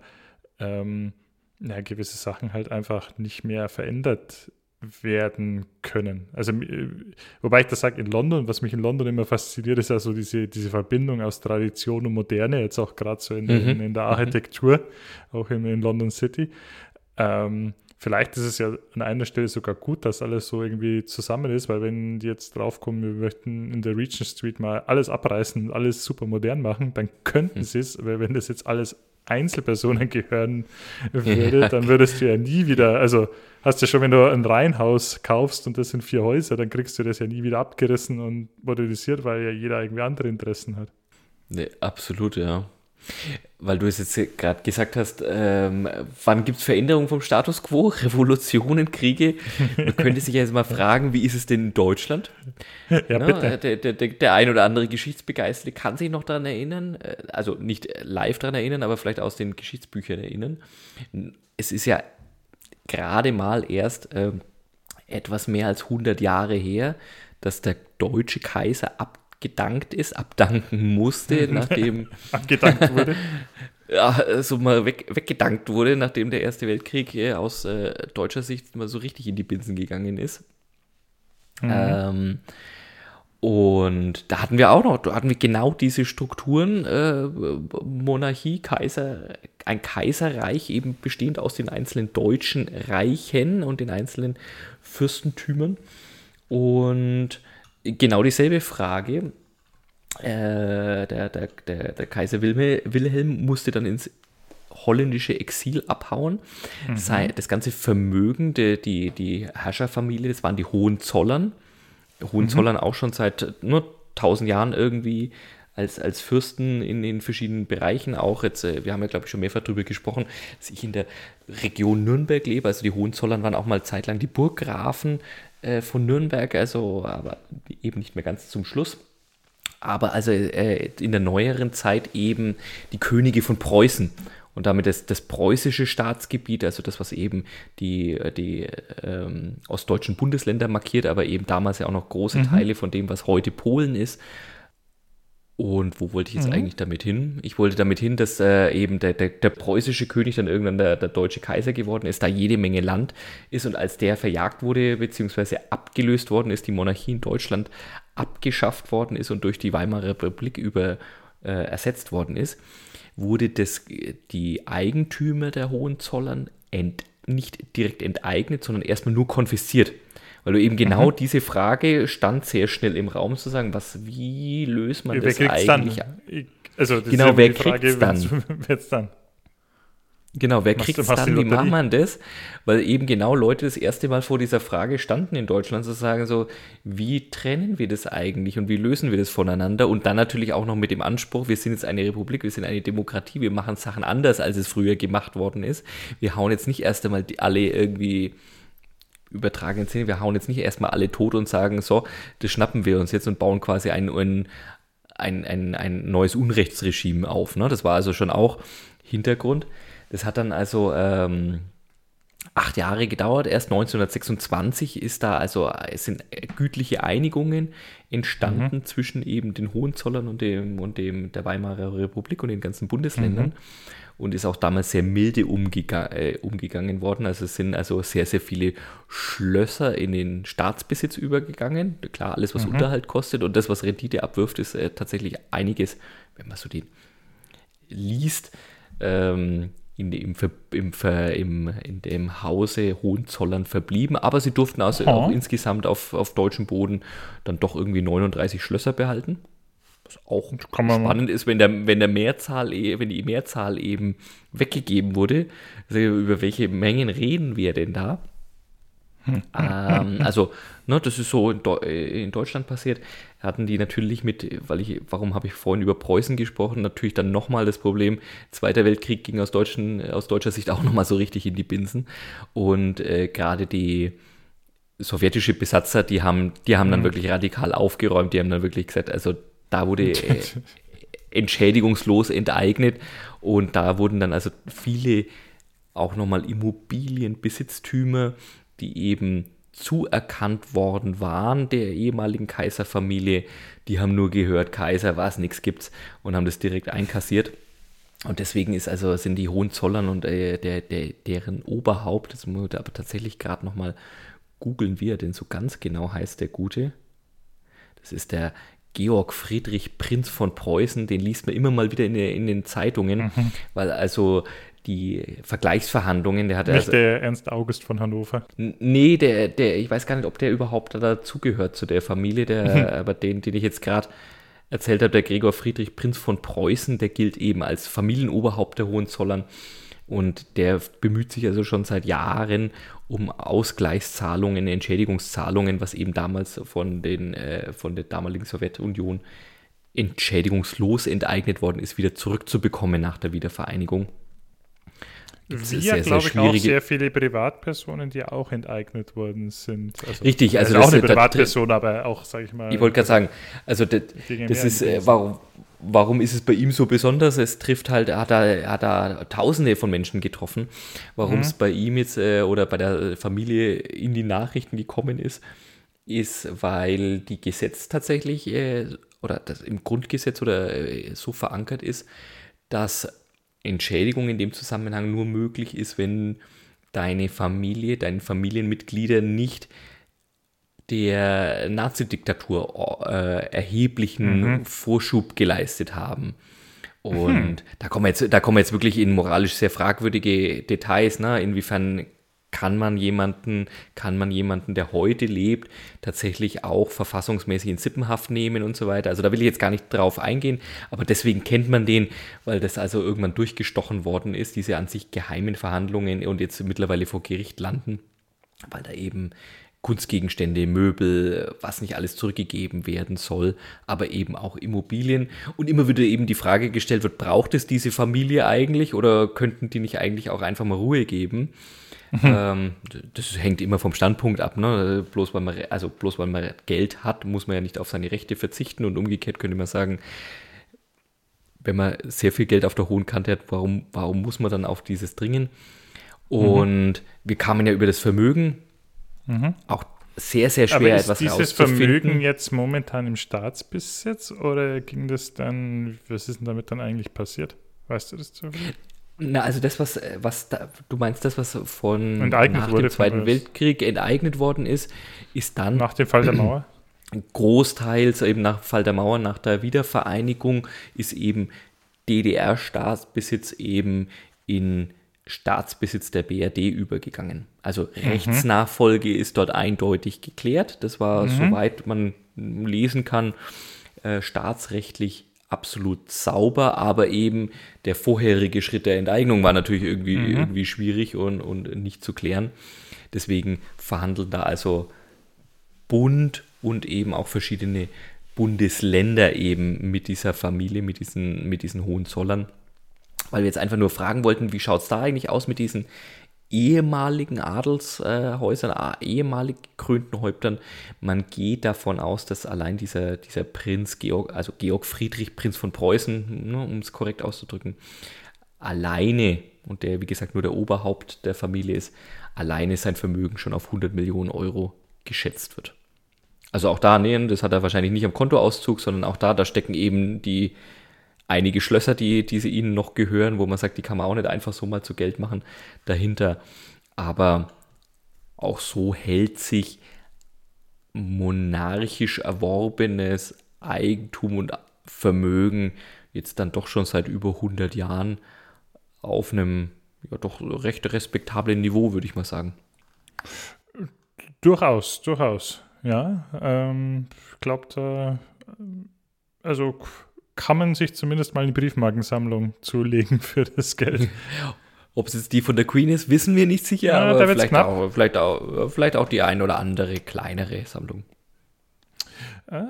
ähm, ja gewisse Sachen halt einfach nicht mehr verändert werden können. Also, äh, wobei ich das sage, in London, was mich in London immer fasziniert, ist also diese, diese Verbindung aus Tradition und Moderne, jetzt auch gerade so in, mhm. in, in, der Architektur, auch in, in London City. Ähm, vielleicht ist es ja an einer Stelle sogar gut, dass alles so irgendwie zusammen ist, weil wenn die jetzt draufkommen, wir möchten in der Regent Street mal alles abreißen und alles super modern machen, dann könnten mhm. sie es, weil wenn das jetzt alles Einzelpersonen gehören (laughs) würde, ja. dann würdest du ja nie wieder, also hast du ja schon, wenn du ein Reihenhaus kaufst und das sind vier Häuser, dann kriegst du das ja nie wieder abgerissen und modernisiert, weil ja jeder irgendwie andere Interessen hat. Nee, absolut, ja. Weil du es jetzt gerade gesagt hast, ähm, wann gibt es Veränderungen vom Status quo? (laughs) Revolutionen, Kriege? Man könnte sich ja jetzt mal fragen, wie ist es denn in Deutschland? Ja, Na, bitte. Der, der, der, der ein oder andere Geschichtsbegeisterte kann sich noch daran erinnern, äh, also nicht live daran erinnern, aber vielleicht aus den Geschichtsbüchern erinnern. Es ist ja gerade mal erst äh, etwas mehr als 100 Jahre her, dass der deutsche Kaiser ab abgedankt ist, abdanken musste, (laughs) nachdem. abgedankt wurde. (laughs) ja, so mal weg, weggedankt wurde, nachdem der Erste Weltkrieg äh, aus äh, deutscher Sicht mal so richtig in die Binsen gegangen ist. Mhm. Ähm, Und da hatten wir auch noch, da hatten wir genau diese Strukturen, äh, Monarchie, Kaiser, ein Kaiserreich eben bestehend aus den einzelnen deutschen Reichen und den einzelnen Fürstentümern. Und genau dieselbe Frage. Äh, der, der, der, der, Kaiser Wilhelm, musste dann ins holländische Exil abhauen. Mhm. Das, das, ganze Vermögen, die, die, die Herrscherfamilie, das waren die Hohenzollern. Hohenzollern mhm. auch schon seit nur tausend Jahren irgendwie als, als Fürsten in den verschiedenen Bereichen auch. Jetzt, äh, wir haben ja, glaube ich, schon mehrfach darüber gesprochen, dass ich in der Region Nürnberg lebe. Also die Hohenzollern waren auch mal zeitlang die Burggrafen äh, von Nürnberg, also aber eben nicht mehr ganz zum Schluss. Aber also äh, in der neueren Zeit eben die Könige von Preußen und damit das, das preußische Staatsgebiet, also das, was eben die, die ähm, ostdeutschen Bundesländer markiert, aber eben damals ja auch noch große mhm. Teile von dem, was heute Polen ist. Und wo wollte ich jetzt mhm. eigentlich damit hin? Ich wollte damit hin, dass äh, eben der, der, der, preußische König dann irgendwann der, der, deutsche Kaiser geworden ist, da jede Menge Land ist und als der verjagt wurde, beziehungsweise abgelöst worden ist, die Monarchie in Deutschland abgeschafft worden ist und durch die Weimarer Republik über, äh, ersetzt worden ist, wurde das, die Eigentümer der Hohenzollern ent, nicht direkt enteignet, sondern erstmal nur konfisziert. Weil du eben genau mhm. diese Frage stand sehr schnell im Raum zu sagen, was, wie löst man wer das eigentlich? Dann? Also das genau, wer kriegt es dann? (laughs) dann? Genau, wer kriegt es dann? Wie macht man das? Weil eben genau Leute das erste Mal vor dieser Frage standen in Deutschland, zu sagen so, wie trennen wir das eigentlich und wie lösen wir das voneinander? Und dann natürlich auch noch mit dem Anspruch, wir sind jetzt eine Republik, wir sind eine Demokratie, wir machen Sachen anders, als es früher gemacht worden ist. Wir hauen jetzt nicht erst einmal die, alle irgendwie übertragenen Sinne, wir hauen jetzt nicht erstmal alle tot und sagen, so, das schnappen wir uns jetzt und bauen quasi ein, ein, ein, ein, neues Unrechtsregime auf. Ne? Das war also schon auch Hintergrund. Das hat dann also ähm, acht Jahre gedauert. Erst 1926 ist da also es sind gütliche Einigungen entstanden mhm. zwischen eben den Hohenzollern und dem und dem der Weimarer Republik und den ganzen Bundesländern. Mhm. Und ist auch damals sehr milde umgega äh, umgegangen worden. Also es sind also sehr, sehr viele Schlösser in den Staatsbesitz übergegangen. Klar, alles, was mhm. Unterhalt kostet und das, was Rendite abwirft, ist äh, tatsächlich einiges, wenn man so den liest. Ähm, in, im, im, im, in dem Hause Hohenzollern verblieben, aber sie durften also oh. auch insgesamt auf, auf deutschem Boden dann doch irgendwie 39 Schlösser behalten. Was auch spannend ist, wenn der, wenn der Mehrzahl, e, wenn die Mehrzahl eben weggegeben wurde. Also über welche Mengen reden wir denn da? ähm, also, ne, das ist so in, in, Deutschland passiert. Hatten die natürlich mit, weil ich, warum habe ich vorhin über Preußen gesprochen? Natürlich dann nochmal das Problem, Zweiter Weltkrieg ging aus, Deutschen, aus deutscher Sicht auch nochmal so richtig in die Binsen. Und äh, gerade die sowjetische Besatzer, die haben, die haben dann mhm. wirklich radikal aufgeräumt, die haben dann wirklich gesagt, also da wurde (laughs) äh, entschädigungslos enteignet und da wurden dann also viele auch nochmal Immobilienbesitztümer die eben zuerkannt worden waren der ehemaligen Kaiserfamilie, die haben nur gehört, Kaiser, was, nichts gibt's und haben das direkt einkassiert. Und deswegen ist also, sind die Hohenzollern und äh, der, der, deren Oberhaupt, das muss ich aber tatsächlich gerade nochmal googeln, wie er denn so ganz genau heißt, der Gute. Das ist der Georg Friedrich Prinz von Preußen, den liest man immer mal wieder in, in den Zeitungen, mhm. weil also die Vergleichsverhandlungen. Der hat nicht also, der Ernst August von Hannover. Nee, der, der, ich weiß gar nicht, ob der überhaupt dazugehört zu der Familie, der, mhm. aber den, den ich jetzt gerade erzählt habe, der Gregor Friedrich Prinz von Preußen, der gilt eben als Familienoberhaupt der Hohenzollern. Und der bemüht sich also schon seit Jahren um Ausgleichszahlungen, Entschädigungszahlungen, was eben damals von, den, äh, von der damaligen Sowjetunion entschädigungslos enteignet worden ist, wieder zurückzubekommen nach der Wiedervereinigung. Wir, glaube ich, auch sehr viele Privatpersonen, die auch enteignet worden sind. Also, Richtig, also, also auch eine Privatperson, aber auch, sage ich mal. Ich wollte gerade sagen, also das, das ist, äh, warum, warum ist es bei ihm so besonders? Es trifft halt, hat er, hat er Tausende von Menschen getroffen. Warum mhm. es bei ihm jetzt äh, oder bei der Familie in die Nachrichten gekommen ist, ist, weil die Gesetz tatsächlich äh, oder das im Grundgesetz oder äh, so verankert ist, dass Entschädigung in dem Zusammenhang nur möglich ist, wenn deine Familie, deine Familienmitglieder nicht der Nazi-Diktatur äh, erheblichen mhm. Vorschub geleistet haben. Und hm. da kommen wir jetzt, da kommen wir jetzt wirklich in moralisch sehr fragwürdige Details, ne? Inwiefern kann man jemanden, kann man jemanden, der heute lebt, tatsächlich auch verfassungsmäßig in Sippenhaft nehmen und so weiter. Also da will ich jetzt gar nicht drauf eingehen, aber deswegen kennt man den, weil das also irgendwann durchgestochen worden ist, diese an sich geheimen Verhandlungen und jetzt mittlerweile vor Gericht landen, weil da eben Kunstgegenstände, Möbel, was nicht alles zurückgegeben werden soll, aber eben auch Immobilien. Und immer wieder eben die Frage gestellt wird, braucht es diese Familie eigentlich oder könnten die nicht eigentlich auch einfach mal Ruhe geben? Mhm. Ähm, das hängt immer vom Standpunkt ab. Ne? Bloß, weil man, also bloß weil man Geld hat, muss man ja nicht auf seine Rechte verzichten. Und umgekehrt könnte man sagen, wenn man sehr viel Geld auf der hohen Kante hat, warum, warum muss man dann auf dieses dringen? Mhm. Und mhm. wir kamen ja über das Vermögen. Mhm. Auch sehr, sehr schwer, Aber ist etwas dieses Vermögen jetzt momentan im Staatsbesitz oder ging das dann, was ist denn damit dann eigentlich passiert? Weißt du das zufällig? Na, also das, was, was da, du meinst, das, was von enteignet nach dem Zweiten Weltkrieg enteignet worden ist, ist dann. Nach dem Fall der Mauer? (clears throat) Großteils eben nach dem Fall der Mauer, nach der Wiedervereinigung, ist eben DDR-Staatsbesitz eben in Staatsbesitz der BRD übergegangen. Also mhm. Rechtsnachfolge ist dort eindeutig geklärt. Das war, mhm. soweit man lesen kann, äh, staatsrechtlich absolut sauber, aber eben der vorherige Schritt der Enteignung war natürlich irgendwie, mhm. irgendwie schwierig und, und nicht zu klären. Deswegen verhandeln da also Bund und eben auch verschiedene Bundesländer eben mit dieser Familie, mit diesen, mit diesen Hohenzollern. Weil wir jetzt einfach nur fragen wollten, wie schaut es da eigentlich aus mit diesen ehemaligen Adelshäusern, äh, ehemalig gekrönten Häuptern. Man geht davon aus, dass allein dieser, dieser Prinz Georg, also Georg Friedrich, Prinz von Preußen, ne, um es korrekt auszudrücken, alleine, und der wie gesagt nur der Oberhaupt der Familie ist, alleine sein Vermögen schon auf 100 Millionen Euro geschätzt wird. Also auch da, nee, das hat er wahrscheinlich nicht am Kontoauszug, sondern auch da, da stecken eben die einige Schlösser, die, die ihnen noch gehören, wo man sagt, die kann man auch nicht einfach so mal zu Geld machen, dahinter. Aber auch so hält sich monarchisch erworbenes Eigentum und Vermögen jetzt dann doch schon seit über 100 Jahren auf einem ja doch recht respektablen Niveau, würde ich mal sagen. Durchaus, durchaus. Ja, ähm, ich glaube, da, also kann man sich zumindest mal eine Briefmarkensammlung zulegen für das Geld. (laughs) Ob es jetzt die von der Queen ist, wissen wir nicht sicher, ja, aber vielleicht auch, vielleicht, auch, vielleicht auch die ein oder andere kleinere Sammlung. Äh,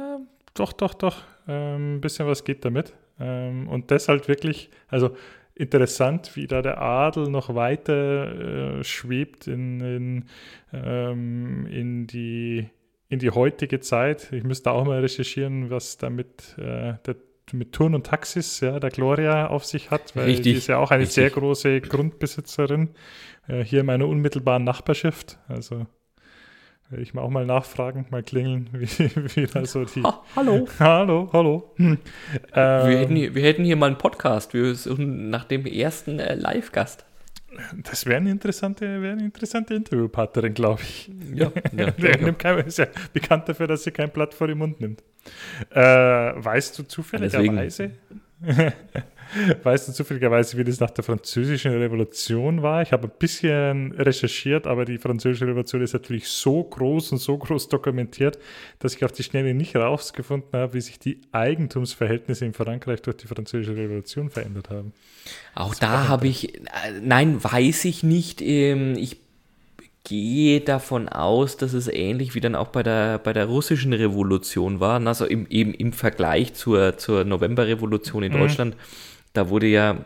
doch, doch, doch. Ein ähm, bisschen was geht damit. Ähm, und das halt wirklich, also interessant, wie da der Adel noch weiter äh, schwebt in, in, ähm, in, die, in die heutige Zeit. Ich müsste auch mal recherchieren, was damit äh, der mit Turn und Taxis, ja, der Gloria auf sich hat, weil Richtig. die ist ja auch eine Richtig. sehr große Grundbesitzerin äh, hier in meiner unmittelbaren Nachbarschaft. Also werde ich mal auch mal nachfragen, mal klingeln, (laughs) wie, wie da so die. Ha, hallo. (laughs) hallo, hallo. Hm. Ähm, wir, hätten hier, wir hätten hier mal einen Podcast. Wir suchen nach dem ersten äh, Live-Gast. Das wäre eine interessante, eine interessante Interviewpartnerin, glaube ich. Ja, ja, (laughs) Der nimmt kein, ist ja bekannt dafür, dass sie kein Blatt vor den Mund nimmt. Äh, weißt du zufälligerweise, (laughs) weißt du zufälligerweise, wie das nach der Französischen Revolution war? Ich habe ein bisschen recherchiert, aber die Französische Revolution ist natürlich so groß und so groß dokumentiert, dass ich auf die Schnelle nicht rausgefunden habe, wie sich die Eigentumsverhältnisse in Frankreich durch die Französische Revolution verändert haben. Auch da habe ich, äh, nein, weiß ich nicht. Ähm, ich gehe davon aus, dass es ähnlich wie dann auch bei der, bei der russischen Revolution war, also im, eben im Vergleich zur, zur Novemberrevolution in mhm. Deutschland. Da wurde ja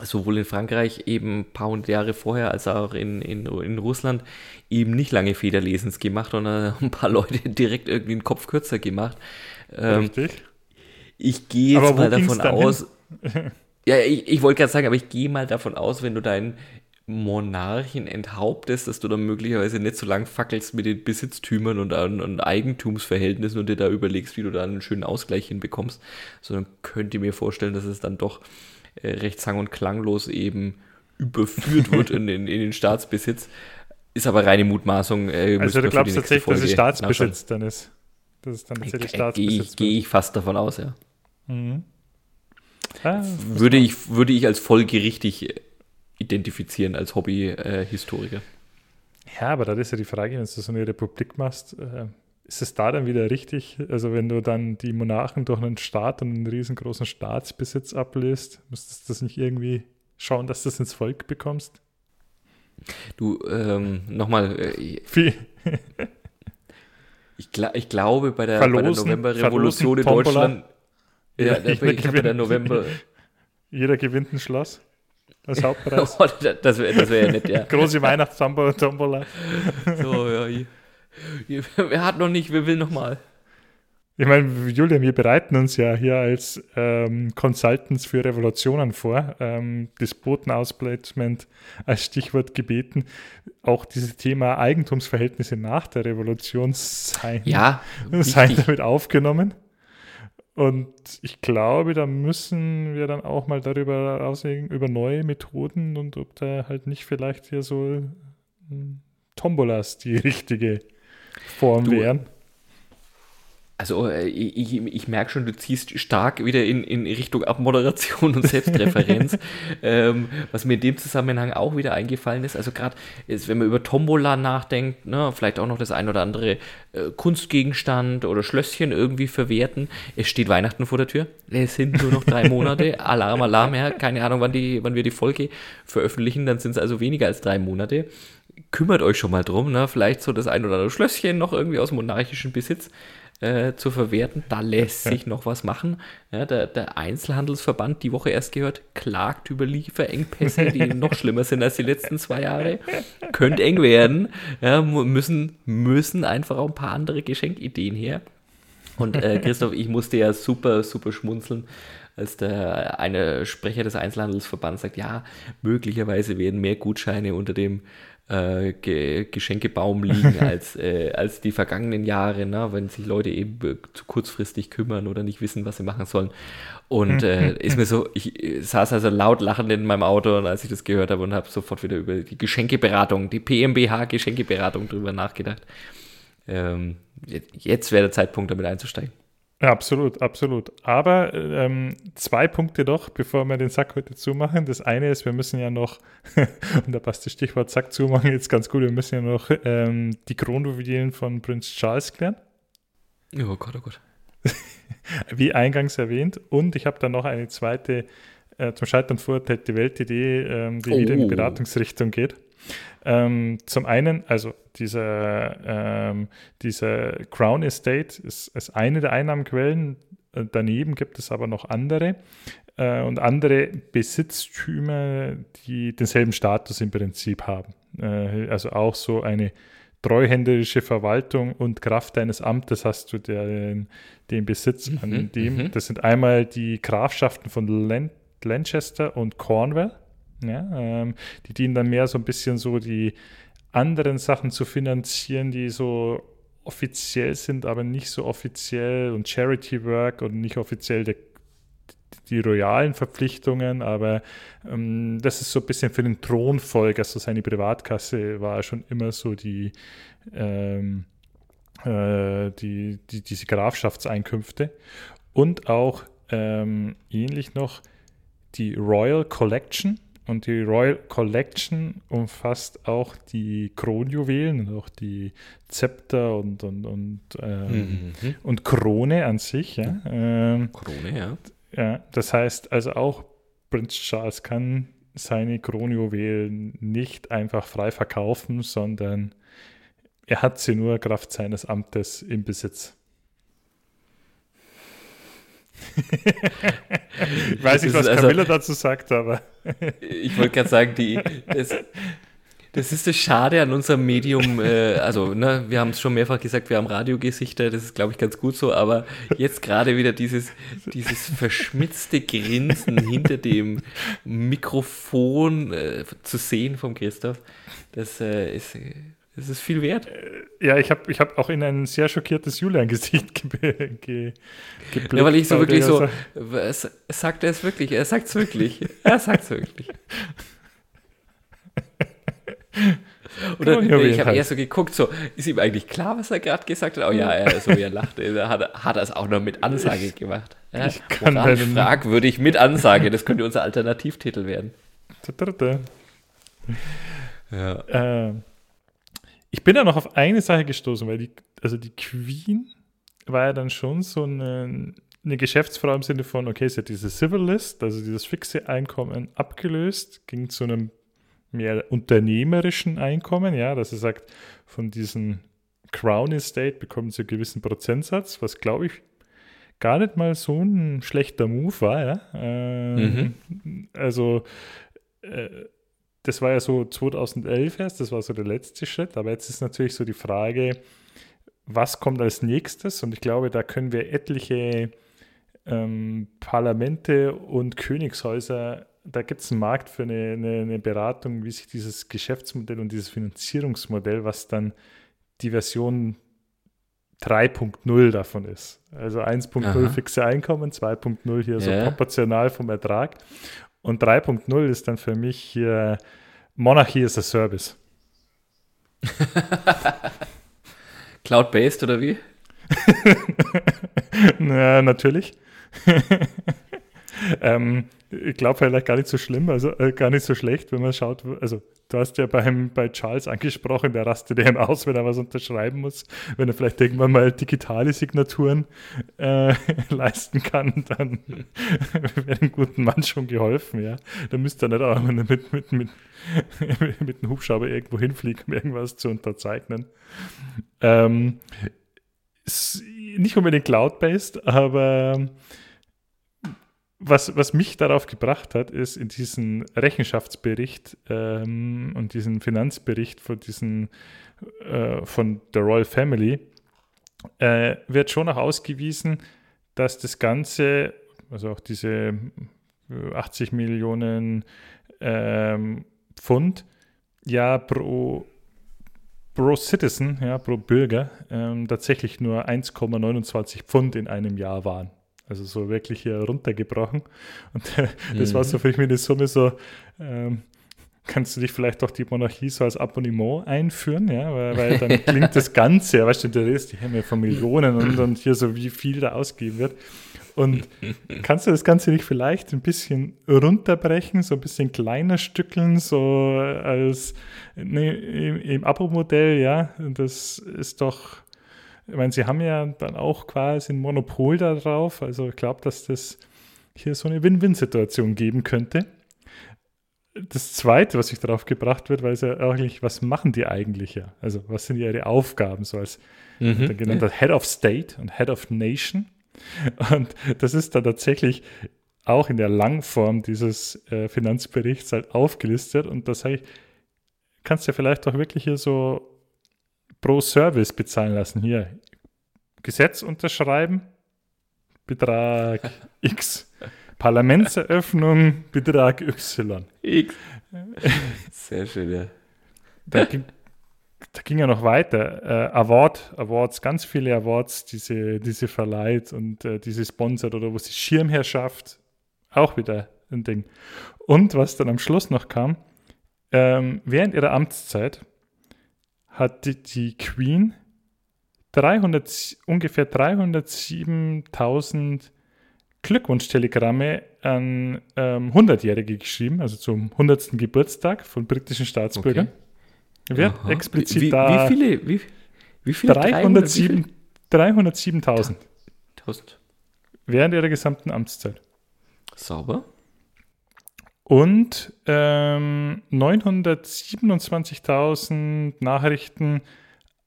sowohl in Frankreich eben ein paar hundert Jahre vorher als auch in, in, in Russland eben nicht lange Federlesens gemacht und ein paar Leute (laughs) direkt irgendwie den Kopf kürzer gemacht. Ähm, Richtig. Ich gehe jetzt mal davon aus. (laughs) ja, ich, ich wollte gerade sagen, aber ich gehe mal davon aus, wenn du deinen Monarchen enthauptest, dass du dann möglicherweise nicht so lang fackelst mit den Besitztümern und, und, Eigentumsverhältnissen und dir da überlegst, wie du da einen schönen Ausgleich hinbekommst, sondern könnt ihr mir vorstellen, dass es dann doch äh, recht sang- und klanglos eben überführt (laughs) wird in, in, in, den Staatsbesitz. ist aber reine Mutmaßung. Äh, also du glaubst tatsächlich, Folge dass es Staatsbesitz dann ist? Das ist dann tatsächlich Staatsbesitz. Gehe ich, ich fast davon aus, ja. Mhm. Ah, würde, ich, würde ich als folgerichtig identifizieren, als Hobby-Historiker. Äh, ja, aber da ist ja die Frage, wenn du so eine Republik machst, äh, ist es da dann wieder richtig? Also wenn du dann die Monarchen durch einen Staat und einen riesengroßen Staatsbesitz ablöst, müsstest du das nicht irgendwie schauen, dass du das ins Volk bekommst? Du, ähm, nochmal. Äh, ich, gl ich, glaube, bei der, der Novemberrevolution in Deutschland. Ja, ja ich glaube, der November. Jeder gewinnt ein Schloss als Hauptpreis. (laughs) oh, das wäre das wär ja nett, ja. (laughs) Große Weihnachtstombola. (laughs) so, ja. Wer hat noch nicht, wer will noch mal? Ich meine, Julian, wir bereiten uns ja hier als ähm, Consultants für Revolutionen vor. Ähm, Despotenausplacement als Stichwort gebeten. Auch dieses Thema Eigentumsverhältnisse nach der Revolution seien, ja, seien damit aufgenommen. Und ich glaube, da müssen wir dann auch mal darüber aussehen, über neue Methoden und ob da halt nicht vielleicht hier so hm, Tombolas die (laughs) richtige Form du, wären. Also äh, ich, ich merke schon, du ziehst stark wieder in, in Richtung Abmoderation und Selbstreferenz. (laughs) ähm, was mir in dem Zusammenhang auch wieder eingefallen ist, also gerade wenn man über Tombola nachdenkt, ne, vielleicht auch noch das ein oder andere äh, Kunstgegenstand oder Schlösschen irgendwie verwerten. Es steht Weihnachten vor der Tür. Es sind nur noch drei Monate. (laughs) Alarm, Alarm, ja. Keine Ahnung, wann, die, wann wir die Folge veröffentlichen. Dann sind es also weniger als drei Monate. Kümmert euch schon mal drum, ne? Vielleicht so das ein oder andere Schlösschen noch irgendwie aus monarchischem Besitz äh, zu verwerten. Da lässt sich noch was machen. Ja, der, der, Einzelhandelsverband, die Woche erst gehört, klagt über Lieferengpässe, die (laughs) noch schlimmer sind als die letzten zwei Jahre. Könnte eng werden. Ja, müssen, müssen einfach auch ein paar andere Geschenkideen her. Und äh, Christoph, ich musste ja super, super schmunzeln, als der eine Sprecher des Einzelhandelsverbands sagt, ja, möglicherweise werden mehr Gutscheine unter dem äh, Ge Geschenkebaum liegen (laughs) als, äh, als die vergangenen Jahre, ne? wenn sich Leute eben zu kurzfristig kümmern oder nicht wissen, was sie machen sollen. Und äh, ist mir so, ich äh, saß also laut lachend in meinem Auto und als ich das gehört habe und habe sofort wieder über die Geschenkeberatung, die PMBH-Geschenkeberatung drüber nachgedacht. Ähm, jetzt wäre der Zeitpunkt, damit einzusteigen. Ja, absolut, absolut. Aber ähm, zwei Punkte doch, bevor wir den Sack heute zumachen. Das eine ist, wir müssen ja noch, (laughs) und da passt das Stichwort Sack zumachen jetzt ganz gut, wir müssen ja noch ähm, die Kronjuwelen von Prinz Charles klären. Oh Gott, oh Gott. (laughs) Wie eingangs erwähnt. Und ich habe dann noch eine zweite äh, zum Scheitern verurteilte Weltidee, ähm, die oh. wieder in die oh. Beratungsrichtung geht. Ähm, zum einen, also dieser, ähm, dieser Crown Estate ist, ist eine der Einnahmenquellen. Äh, daneben gibt es aber noch andere äh, und andere Besitztümer, die denselben Status im Prinzip haben. Äh, also auch so eine treuhänderische Verwaltung und Kraft deines Amtes hast du den, den Besitz an mhm, dem. Mhm. Das sind einmal die Grafschaften von Land, Lancaster und Cornwall. Ja, ähm, die dienen dann mehr so ein bisschen so die anderen Sachen zu finanzieren, die so offiziell sind, aber nicht so offiziell und Charity Work und nicht offiziell die, die royalen Verpflichtungen, aber ähm, das ist so ein bisschen für den Thronfolger, also seine Privatkasse war schon immer so die, ähm, äh, die, die, diese Grafschaftseinkünfte und auch ähm, ähnlich noch die Royal Collection und die Royal Collection umfasst auch die Kronjuwelen und auch die Zepter und, und, und, ähm, mhm. und Krone an sich. Ja? Ähm, Krone, ja. ja. Das heißt also auch Prinz Charles kann seine Kronjuwelen nicht einfach frei verkaufen, sondern er hat sie nur Kraft seines Amtes im Besitz ich weiß nicht, was also Camilla dazu sagt, aber. ich wollte gerade sagen, die, das, das ist das Schade an unserem Medium. Äh, also, ne, wir haben es schon mehrfach gesagt, wir haben Radiogesichter, das ist, glaube ich, ganz gut so, aber jetzt gerade wieder dieses, dieses verschmitzte Grinsen hinter dem Mikrofon äh, zu sehen vom Christoph, das äh, ist das ist viel wert. Äh, ja, ich habe ich hab auch in ein sehr schockiertes Julian-Gesicht (laughs) ge ge geblickt. Ja, weil ich so wirklich so, es, sagt er es wirklich, er sagt es wirklich, er sagt es wirklich. (laughs) Oder ich habe eher so geguckt, so, ist ihm eigentlich klar, was er gerade gesagt hat? Oh ja, er, so wie er lachte, hat, hat er es auch noch mit Ansage gemacht. Ja, ich kann fragwürdig mit Ansage, das könnte unser Alternativtitel werden. Ja. Äh, ich bin da noch auf eine Sache gestoßen, weil die, also die Queen war ja dann schon so eine, eine Geschäftsfrau im Sinne von, okay, sie hat diese Civil List, also dieses fixe Einkommen abgelöst, ging zu einem mehr unternehmerischen Einkommen, ja, dass sie sagt, von diesem Crown Estate bekommen sie einen gewissen Prozentsatz, was glaube ich gar nicht mal so ein schlechter Move war, ja. Ähm, mhm. Also äh, das war ja so 2011 erst, das war so der letzte Schritt, aber jetzt ist natürlich so die Frage, was kommt als nächstes? Und ich glaube, da können wir etliche ähm, Parlamente und Königshäuser, da gibt es einen Markt für eine, eine, eine, Beratung, wie sich dieses Geschäftsmodell und dieses Finanzierungsmodell, was dann die Version 3.0 davon ist. Also 1.0 fixe Einkommen, 2.0 hier so proportional vom Ertrag. Und 3.0 ist dann für mich hier Monarchy as a Service. (laughs) Cloud-based oder wie? (laughs) Na, natürlich. (laughs) ähm, ich glaube vielleicht gar nicht so schlimm, also äh, gar nicht so schlecht, wenn man schaut. Also, du hast ja beim, bei Charles angesprochen, der rastet eben aus, wenn er was unterschreiben muss. Wenn er vielleicht irgendwann mal digitale Signaturen äh, (laughs) leisten kann, dann (laughs) wäre dem guten Mann schon geholfen, ja. Da müsste er nicht auch mit, mit, mit, (laughs) mit, mit einem Hubschrauber irgendwo hinfliegen, um irgendwas zu unterzeichnen. Ähm, nicht unbedingt cloud-based, aber was, was mich darauf gebracht hat, ist in diesem Rechenschaftsbericht ähm, und diesen Finanzbericht von, diesen, äh, von der Royal Family äh, wird schon auch ausgewiesen, dass das Ganze, also auch diese 80 Millionen ähm, Pfund, ja pro, pro Citizen, ja, pro Bürger, ähm, tatsächlich nur 1,29 Pfund in einem Jahr waren. Also so wirklich hier runtergebrochen. (laughs) Und äh, das mhm. war so für mich eine Summe so, ähm, kannst du dich vielleicht auch die Monarchie so als Abonnement einführen, ja, weil, weil dann (laughs) klingt das Ganze, ja, weißt du, der Rest, die ja von Millionen und, und hier so wie viel da ausgegeben wird. Und kannst du das Ganze nicht vielleicht ein bisschen runterbrechen, so ein bisschen kleiner stückeln, so als ne, im, im Abo-Modell, ja, das ist doch ich meine, sie haben ja dann auch quasi ein Monopol darauf. Also ich glaube, dass das hier so eine Win-Win-Situation geben könnte. Das Zweite, was sich darauf gebracht wird, weil es ja eigentlich, was machen die eigentlich ja? Also was sind ihre Aufgaben, so als mhm, genannter. Head of State und Head of Nation. Und das ist dann tatsächlich auch in der Langform dieses äh, Finanzberichts halt aufgelistet. Und das sage ich, kannst du ja vielleicht auch wirklich hier so pro Service bezahlen lassen. Hier, Gesetz unterschreiben, Betrag (laughs) X. Parlamentseröffnung, Betrag Y. X. (laughs) Sehr schön, ja. Da ging, da ging ja noch weiter. Äh, Award, Awards, ganz viele Awards, diese, diese verleiht und äh, diese sponsert oder wo sie Schirmherrschaft, auch wieder ein Ding. Und was dann am Schluss noch kam, ähm, während ihrer Amtszeit hat die, die Queen 300, ungefähr 307.000 Glückwunschtelegramme an ähm, 100-Jährige geschrieben, also zum 100. Geburtstag von britischen Staatsbürgern. Okay. Wer Aha. explizit wie, da. Wie viele? Wie, wie viele? 307.000. 307.000. Während ihrer gesamten Amtszeit. Sauber. Und ähm, 927.000 Nachrichten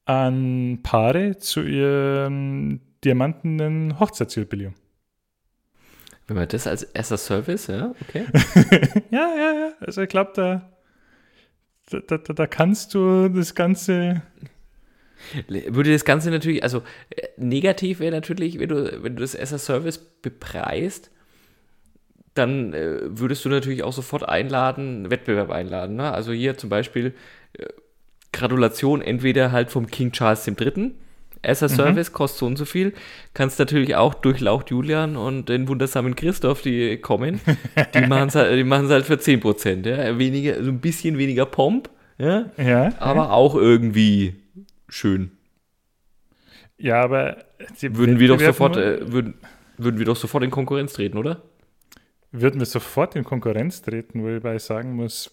an Paare zu ihrem diamantenen Hochzeitsjubiläum. Wenn man das als erster Service, ja, okay. (laughs) ja, ja, ja. Also ich glaube, da, da, da, da kannst du das Ganze würde das Ganze natürlich, also äh, negativ wäre natürlich, wenn du, wenn du das as a Service bepreist, dann äh, würdest du natürlich auch sofort einladen, Wettbewerb einladen. Ne? Also hier zum Beispiel äh, Gratulation entweder halt vom King Charles III. As a mhm. Service kostet so und so viel. Kannst natürlich auch durch Lauch Julian und den wundersamen Christoph, die kommen, (laughs) die machen es halt, halt für 10%. Ja? Weniger, so ein bisschen weniger Pomp, Ja, ja aber ja. auch irgendwie schön. Ja, aber würden wir doch sofort, äh, würden, würden wir doch sofort in Konkurrenz treten, oder? Würden wir sofort in Konkurrenz treten, wobei ich sagen muss,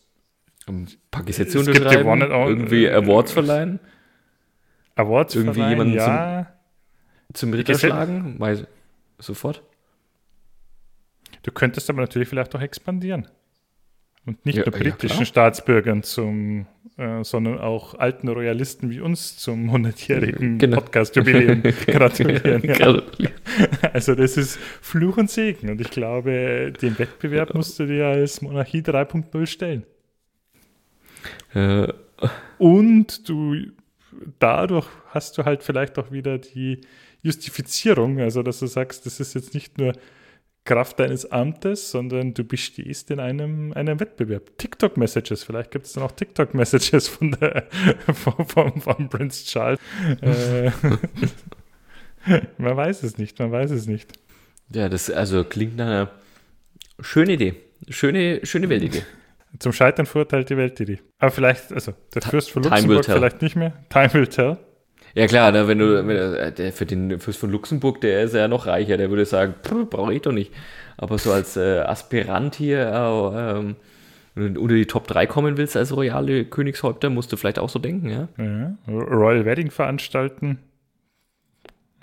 Pakistan unterschreiben, irgendwie Awards verleihen. Awards irgendwie verleihen, jemanden ja. zum, zum Ritter schlagen, weil sofort. Du könntest aber natürlich vielleicht auch expandieren. Und nicht ja, nur britischen ja, Staatsbürgern zum, äh, sondern auch alten Royalisten wie uns zum 100-jährigen genau. Podcast-Jubiläum (laughs) gratulieren. Ja. Also das ist Fluch und Segen. Und ich glaube, den Wettbewerb musst du dir als Monarchie 3.0 stellen. Äh. Und du dadurch hast du halt vielleicht auch wieder die Justifizierung, also dass du sagst, das ist jetzt nicht nur Kraft deines Amtes, sondern du bestehst in einem, einem Wettbewerb. TikTok-Messages, vielleicht gibt es dann auch TikTok-Messages von, von, von, von Prince Charles. äh, (laughs) man weiß es nicht, man weiß es nicht. Ja, das also klingt nach einer schönen Idee. Schöne, schöne Weltidee. Zum Scheitern verurteilt die Weltidee. Aber vielleicht, also der Fürst von Luxemburg vielleicht nicht mehr. Time will tell. Ja klar, ne, wenn du, wenn, äh, der, für den Fürst von Luxemburg, der ist ja noch reicher, der würde sagen, brauche ich doch nicht. Aber so als äh, Aspirant hier, äh, ähm, wenn du unter die Top 3 kommen willst als royale Königshäupter, musst du vielleicht auch so denken, ja? ja. Royal Wedding veranstalten.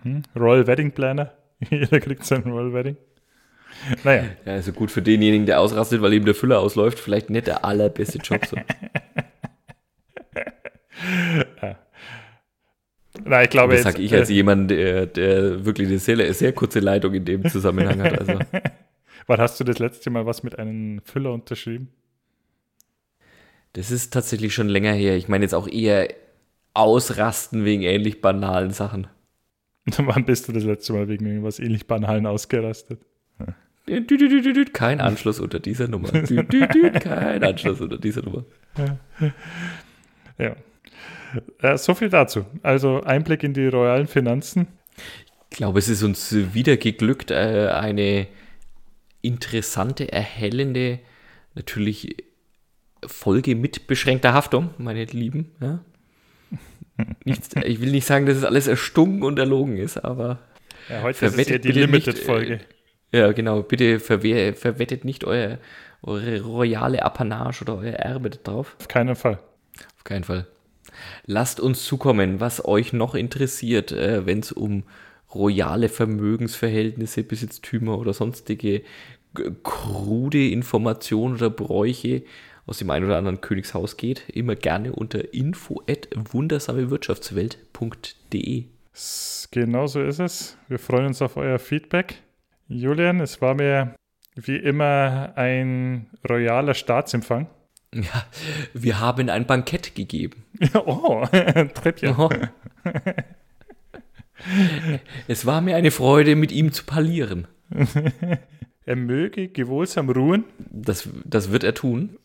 Hm? Royal Wedding Planner. (laughs) Jeder kriegt sein Royal Wedding. Naja. Ja, also gut für denjenigen, der ausrastet, weil ihm der Füller ausläuft, vielleicht nicht der allerbeste Job. So. ja. (laughs) (laughs) Na, ich glaube das sage ich als äh, jemand, der, der wirklich eine sehr, sehr kurze Leitung in dem Zusammenhang hat. Also. (laughs) Wann hast du das letzte Mal was mit einem Füller unterschrieben? Das ist tatsächlich schon länger her. Ich meine jetzt auch eher ausrasten wegen ähnlich banalen Sachen. (laughs) Wann bist du das letzte Mal wegen irgendwas ähnlich banalen ausgerastet? Kein Anschluss unter dieser Nummer. Kein Anschluss unter dieser Nummer. (laughs) Ja. Äh, so viel dazu. Also Einblick in die royalen Finanzen. Ich glaube, es ist uns wieder geglückt, äh, eine interessante, erhellende, natürlich Folge mit beschränkter Haftung, meine Lieben. Ja? (laughs) Nichts, ich will nicht sagen, dass es alles erstunken und erlogen ist, aber ja, heute ist es ja die Limited-Folge. Äh, ja, genau. Bitte verwehr, verwettet nicht euer, eure royale Apanage oder euer Erbe drauf. Auf keinen Fall. Auf keinen Fall. Lasst uns zukommen, was euch noch interessiert, äh, wenn es um royale Vermögensverhältnisse, Besitztümer oder sonstige krude Informationen oder Bräuche aus dem einen oder anderen Königshaus geht. Immer gerne unter info at wundersamewirtschaftswelt.de. Genau so ist es. Wir freuen uns auf euer Feedback. Julian, es war mir wie immer ein royaler Staatsempfang. Ja, wir haben ein Bankett gegeben. oh, (laughs) Treppchen. Oh. Es war mir eine Freude, mit ihm zu parlieren. (laughs) er möge gewohlsam ruhen. Das, das wird er tun.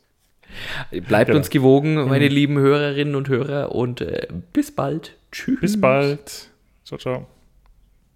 Bleibt genau. uns gewogen, meine mhm. lieben Hörerinnen und Hörer, und äh, bis bald. Tschüss. Bis bald. Ciao, ciao.